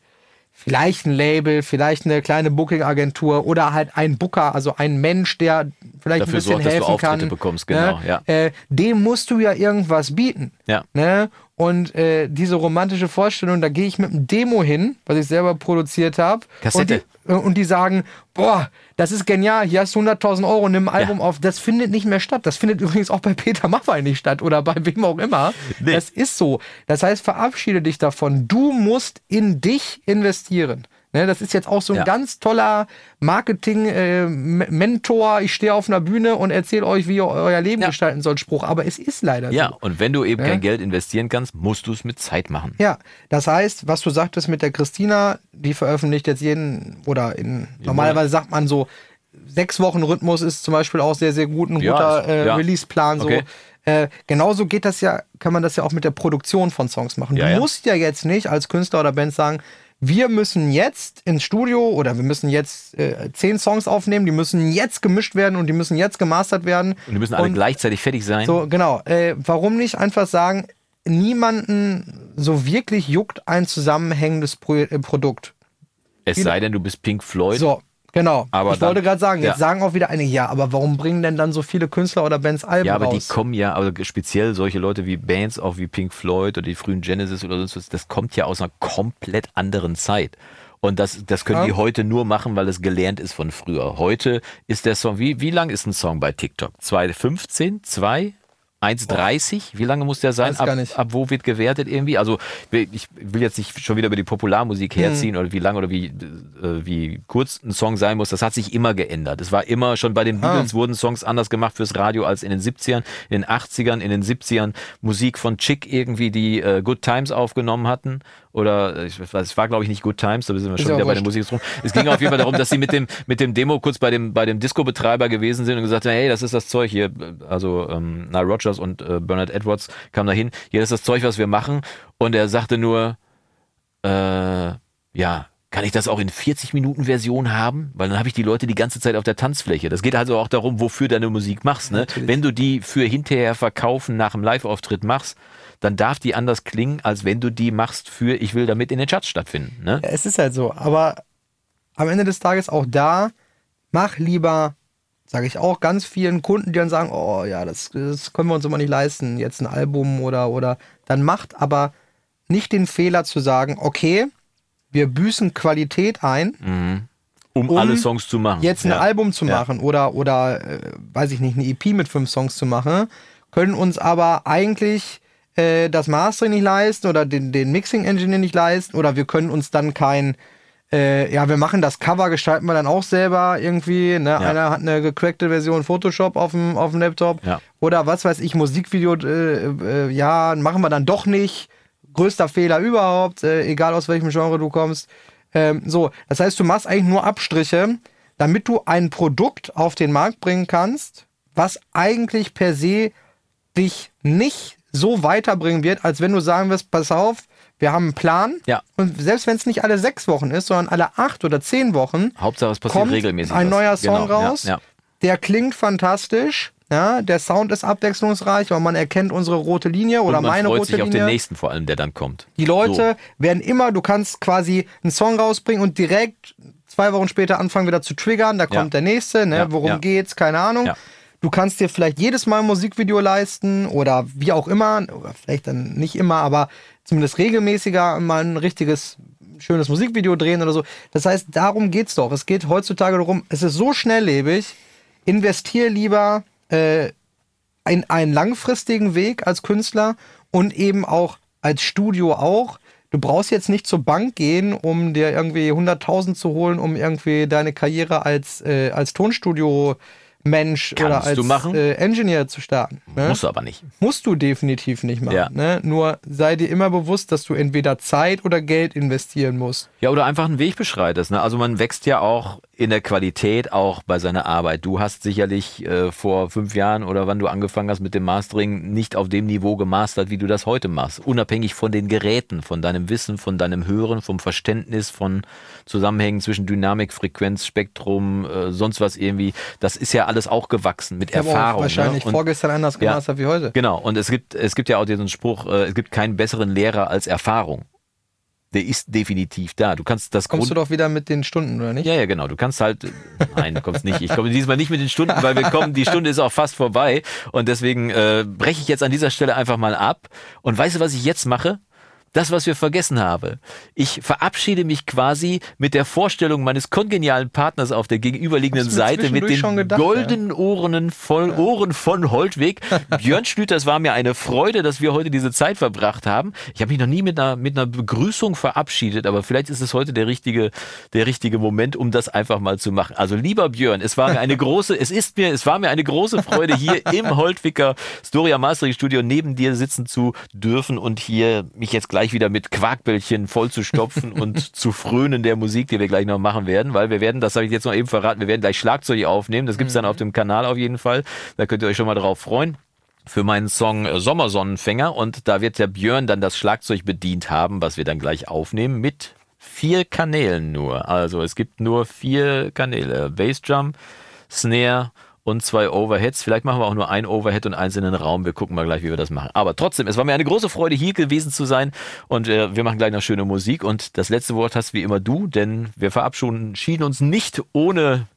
vielleicht ein Label, vielleicht eine kleine Booking-Agentur oder halt ein Booker, also ein Mensch, der vielleicht Dafür ein bisschen sorgt, dass du helfen Auftritte kann. bekommst, genau, ne? ja. äh, dem musst du ja irgendwas bieten. Ja. Ne? Und äh, diese romantische Vorstellung, da gehe ich mit einem Demo hin, was ich selber produziert habe. Kassette. Und die, äh, und die sagen, boah, das ist genial, hier hast du 100.000 Euro, nimm ein Album auf. Das findet nicht mehr statt. Das findet übrigens auch bei Peter Maffay nicht statt oder bei wem auch immer. Nee. Das ist so. Das heißt, verabschiede dich davon. Du musst in dich investieren. Ne, das ist jetzt auch so ein Ja. ganz toller Marketing-Mentor. ich stehe auf einer Bühne und erzähle euch, wie ihr euer Leben Ja. gestalten sollt, Spruch. Aber es ist leider Ja, so. und wenn du eben Ja. kein Geld investieren kannst, musst du es mit Zeit machen. Ja, das heißt, was du sagtest mit der Christina, die veröffentlicht jetzt jeden, oder in, normalerweise sagt man so, sechs Wochen Rhythmus ist zum Beispiel auch sehr, sehr gut, ein Ja, guter äh, ja. Release-Plan. So. Okay. Äh, genauso geht das ja, kann man das ja auch mit der Produktion von Songs machen. Ja, du ja. musst ja jetzt nicht als Künstler oder Band sagen, wir müssen jetzt ins Studio oder wir müssen jetzt äh, zehn Songs aufnehmen, die müssen jetzt gemischt werden und die müssen jetzt gemastert werden. Und die müssen alle Und gleichzeitig fertig sein. so, genau. Äh, warum nicht einfach sagen, niemanden so wirklich juckt ein zusammenhängendes Pro äh, Produkt? es sei denn, du bist Pink Floyd. So, genau. Aber ich dann- wollte gerade sagen, jetzt ja. sagen auch wieder einige, ja, aber warum bringen denn dann so viele Künstler oder Bands Alben Ja, aber raus? die kommen ja, also speziell solche Leute wie Bands, auch wie Pink Floyd oder die frühen Genesis oder sonst was, das kommt ja aus einer komplett anderen Zeit. Und das, das können Ja. die heute nur machen, weil es gelernt ist von früher. Heute ist der Song, wie, wie lang ist ein Song bei TikTok? 2,15? 2? 1,30? Wie lange muss der sein? Ab, ab wo wird gewertet irgendwie? Also ich will jetzt nicht schon wieder über die Popularmusik Hm. herziehen oder wie lang oder wie, äh, wie kurz ein Song sein muss. Das hat sich immer geändert. Es war immer schon bei den Ah. Beatles wurden Songs anders gemacht fürs Radio als in den 70ern, in den 80ern, in den 70ern. Musik von Chick irgendwie, die äh, Good Times aufgenommen hatten. Oder äh, ich weiß, es war glaube ich nicht Good Times, da sind wir Ist schon wieder bei der wurscht. Musik drum. Es ging auf jeden Fall darum, dass sie mit dem, mit dem Demo kurz bei dem, bei dem Disco-Betreiber gewesen sind und gesagt haben, hey, das ist das Zeug hier. Also ähm, Nile Rogers und äh, Bernard Edwards kamen dahin. Hier ist das Zeug, was wir machen. Und er sagte nur, äh, ja, kann ich das auch in 40 Minuten Version haben? Weil dann habe ich die Leute die ganze Zeit auf der Tanzfläche. Das geht also auch darum, wofür deine Musik machst. Ne? Natürlich. Wenn du die für hinterher verkaufen nach dem Live-Auftritt machst, dann darf die anders klingen, als wenn du die machst für ich will damit in den Charts stattfinden. Ne? Es ist halt so. Aber am Ende des Tages auch da, mach lieber, sage ich auch ganz vielen Kunden, die dann sagen, oh ja, das, das können wir uns immer nicht leisten, jetzt ein Album oder, oder, dann macht aber nicht den Fehler zu sagen, okay, wir büßen Qualität ein, Um, Um alle Songs zu machen. jetzt ein Ja. Album zu Ja. machen oder, oder äh, weiß ich nicht, eine EP mit fünf Songs zu machen, können uns aber eigentlich äh, das Mastering nicht leisten oder den, den Mixing-Engineer nicht leisten oder wir können uns dann kein, äh, ja, wir machen das Cover, gestalten wir dann auch selber irgendwie. Ne? Einer hat eine gecrackte Version Photoshop auf dem, auf dem Laptop Ja. oder was weiß ich, Musikvideo, äh, äh, ja, machen wir dann doch nicht. Größter Fehler überhaupt, äh, egal aus welchem Genre du kommst. Ähm, so, das heißt, du machst eigentlich nur Abstriche, damit du ein Produkt auf den Markt bringen kannst, was eigentlich per se dich nicht so weiterbringen wird, als wenn du sagen wirst, pass auf, wir haben einen Plan. Ja. Und selbst wenn es nicht alle sechs Wochen ist, sondern alle acht oder zehn Wochen, Hauptsache, es passiert kommt regelmäßig. ein was. neuer Song Genau, ja, raus. Ja, Der klingt fantastisch. Ja, der Sound ist abwechslungsreich, weil man erkennt unsere rote Linie oder Und man meine freut rote sich auf Linie. den nächsten vor allem, der dann kommt. Die Leute werden immer, du kannst quasi einen Song rausbringen und direkt zwei Wochen später anfangen wieder zu triggern. Da kommt Ja. der nächste, ne? Ja, worum ja. geht's, keine Ahnung. Du kannst dir vielleicht jedes Mal ein Musikvideo leisten oder wie auch immer, oder vielleicht dann nicht immer, aber zumindest regelmäßiger mal ein richtiges schönes Musikvideo drehen oder so. Das heißt, darum geht's doch. Es geht heutzutage darum, es ist so schnelllebig, investier lieber äh, in einen langfristigen Weg als Künstler und eben auch als Studio auch. Du brauchst jetzt nicht zur Bank gehen, um dir irgendwie 100.000 zu holen, um irgendwie deine Karriere als, äh, als Tonstudio Mensch Kannst oder als du machen. Äh, Engineer zu starten. Ne? Musst du aber nicht. Musst du definitiv nicht machen. Ja. Ne? Nur sei dir immer bewusst, dass du entweder Zeit oder Geld investieren musst. Ja, oder einfach einen Weg beschreitest. Ne? Also man wächst ja auch in der Qualität auch bei seiner Arbeit. Du hast sicherlich äh, vor fünf Jahren oder wann du angefangen hast mit dem Mastering nicht auf dem Niveau gemastert, wie du das heute machst. Unabhängig von den Geräten, von deinem Wissen, von deinem Hören, vom Verständnis von Zusammenhängen zwischen Dynamik, Frequenz, Spektrum, äh, sonst was irgendwie. Das ist ja alles auch gewachsen mit Ich Erfahrung. wahrscheinlich ne? Vorgestern anders Ja. gemastert wie heute. Genau, und es gibt, es gibt ja auch diesen Spruch, äh, es gibt keinen besseren Lehrer als Erfahrung. Der ist definitiv da. Du kannst das Kommst du Grund doch wieder mit den Stunden, oder nicht? ja, ja, genau. Du kannst halt. Nein, du kommst nicht. Ich komme diesmal nicht mit den Stunden, weil wir kommen, die Stunde ist auch fast vorbei. Und deswegen äh, breche ich jetzt an dieser Stelle einfach mal ab. Und weißt du, was ich jetzt mache? Das, was wir vergessen haben. Ich verabschiede mich quasi mit der Vorstellung meines kongenialen Partners auf der gegenüberliegenden Seite mit den gedacht, goldenen Ohren, voll, Ohren von Holtweg. Björn Schlüter, es war mir eine Freude, dass wir heute diese Zeit verbracht haben. Ich habe mich noch nie mit einer, mit einer Begrüßung verabschiedet, aber vielleicht ist es heute der richtige, der richtige Moment, um das einfach mal zu machen. Also lieber Björn, es war mir eine große, es ist mir, es war mir eine große Freude, hier im Holtwicker Storia Mastering Studio neben dir sitzen zu dürfen und hier mich jetzt gleich wieder mit Quarkbällchen voll zu stopfen und zu frönen der Musik, die wir gleich noch machen werden, weil wir werden, das habe ich jetzt noch eben verraten, wir werden gleich Schlagzeug aufnehmen. Das gibt's dann auf dem Kanal auf jeden Fall. Da könnt ihr euch schon mal drauf freuen für meinen Song äh, Sommersonnenfänger und da wird der Björn dann das Schlagzeug bedient haben, was wir dann gleich aufnehmen mit vier Kanälen nur. Also es gibt nur vier Kanäle. Bassdrum, Snare und zwei Overheads. Vielleicht machen wir auch nur ein Overhead und eins in den Raum. Wir gucken mal gleich, wie wir das machen. Aber trotzdem, es war mir eine große Freude, hier gewesen zu sein. Und äh, wir machen gleich noch schöne Musik. Und das letzte Wort hast wie immer du, denn wir verabschieden uns nicht ohne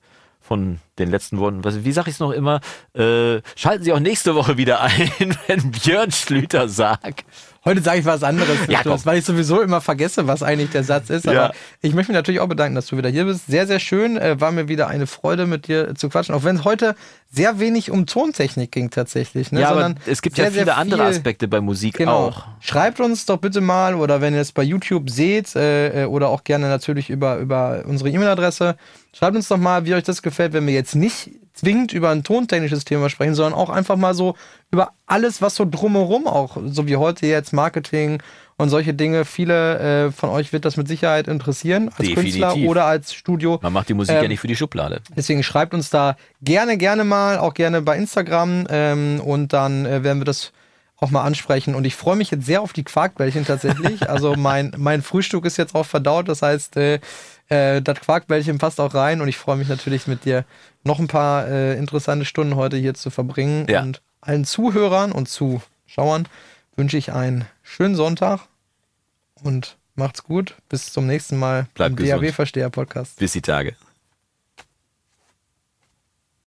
von den letzten Worten. Was, wie sage ich es noch immer? Äh, schalten Sie auch nächste Woche wieder ein, wenn Björn Schlüter sagt. Heute sage ich was anderes, Ja, komm. weil ich sowieso immer vergesse, was eigentlich der Satz ist. Aber Ja. ich möchte mich natürlich auch bedanken, dass du wieder hier bist. Sehr, sehr schön. Äh, war mir wieder eine Freude, mit dir zu quatschen. Auch wenn es heute sehr wenig um Tontechnik ging tatsächlich. Ne? ja, aber Sondern es gibt sehr, ja viele andere Aspekte bei Musik Genau. auch. Schreibt uns doch bitte mal oder wenn ihr es bei YouTube seht äh, äh, oder auch gerne natürlich über, über unsere E-Mail-Adresse, schreibt uns doch mal, wie euch das gefällt, wenn wir jetzt nicht zwingend über ein tontechnisches Thema sprechen, sondern auch einfach mal so über alles, was so drumherum auch, so wie heute jetzt Marketing und solche Dinge. Viele äh, von euch wird das mit Sicherheit interessieren, als Definitiv. Künstler oder als Studio. Man macht die Musik ja Ähm, nicht für die Schublade. Deswegen schreibt uns da gerne, gerne mal, auch gerne bei Instagram ähm, und dann äh, werden wir das auch mal ansprechen. Und ich freue mich jetzt sehr auf die Quarkbällchen tatsächlich. also mein, mein Frühstück ist jetzt auch verdaut, das heißt, äh, äh, das Quarkbällchen passt auch rein und ich freue mich natürlich mit dir noch ein paar äh, interessante Stunden heute hier zu verbringen. Ja. Und allen Zuhörern und Zuschauern wünsche ich einen schönen Sonntag und macht's gut. Bis zum nächsten Mal Bleibt im gesund. DAW-Versteher-Podcast. Bis die Tage.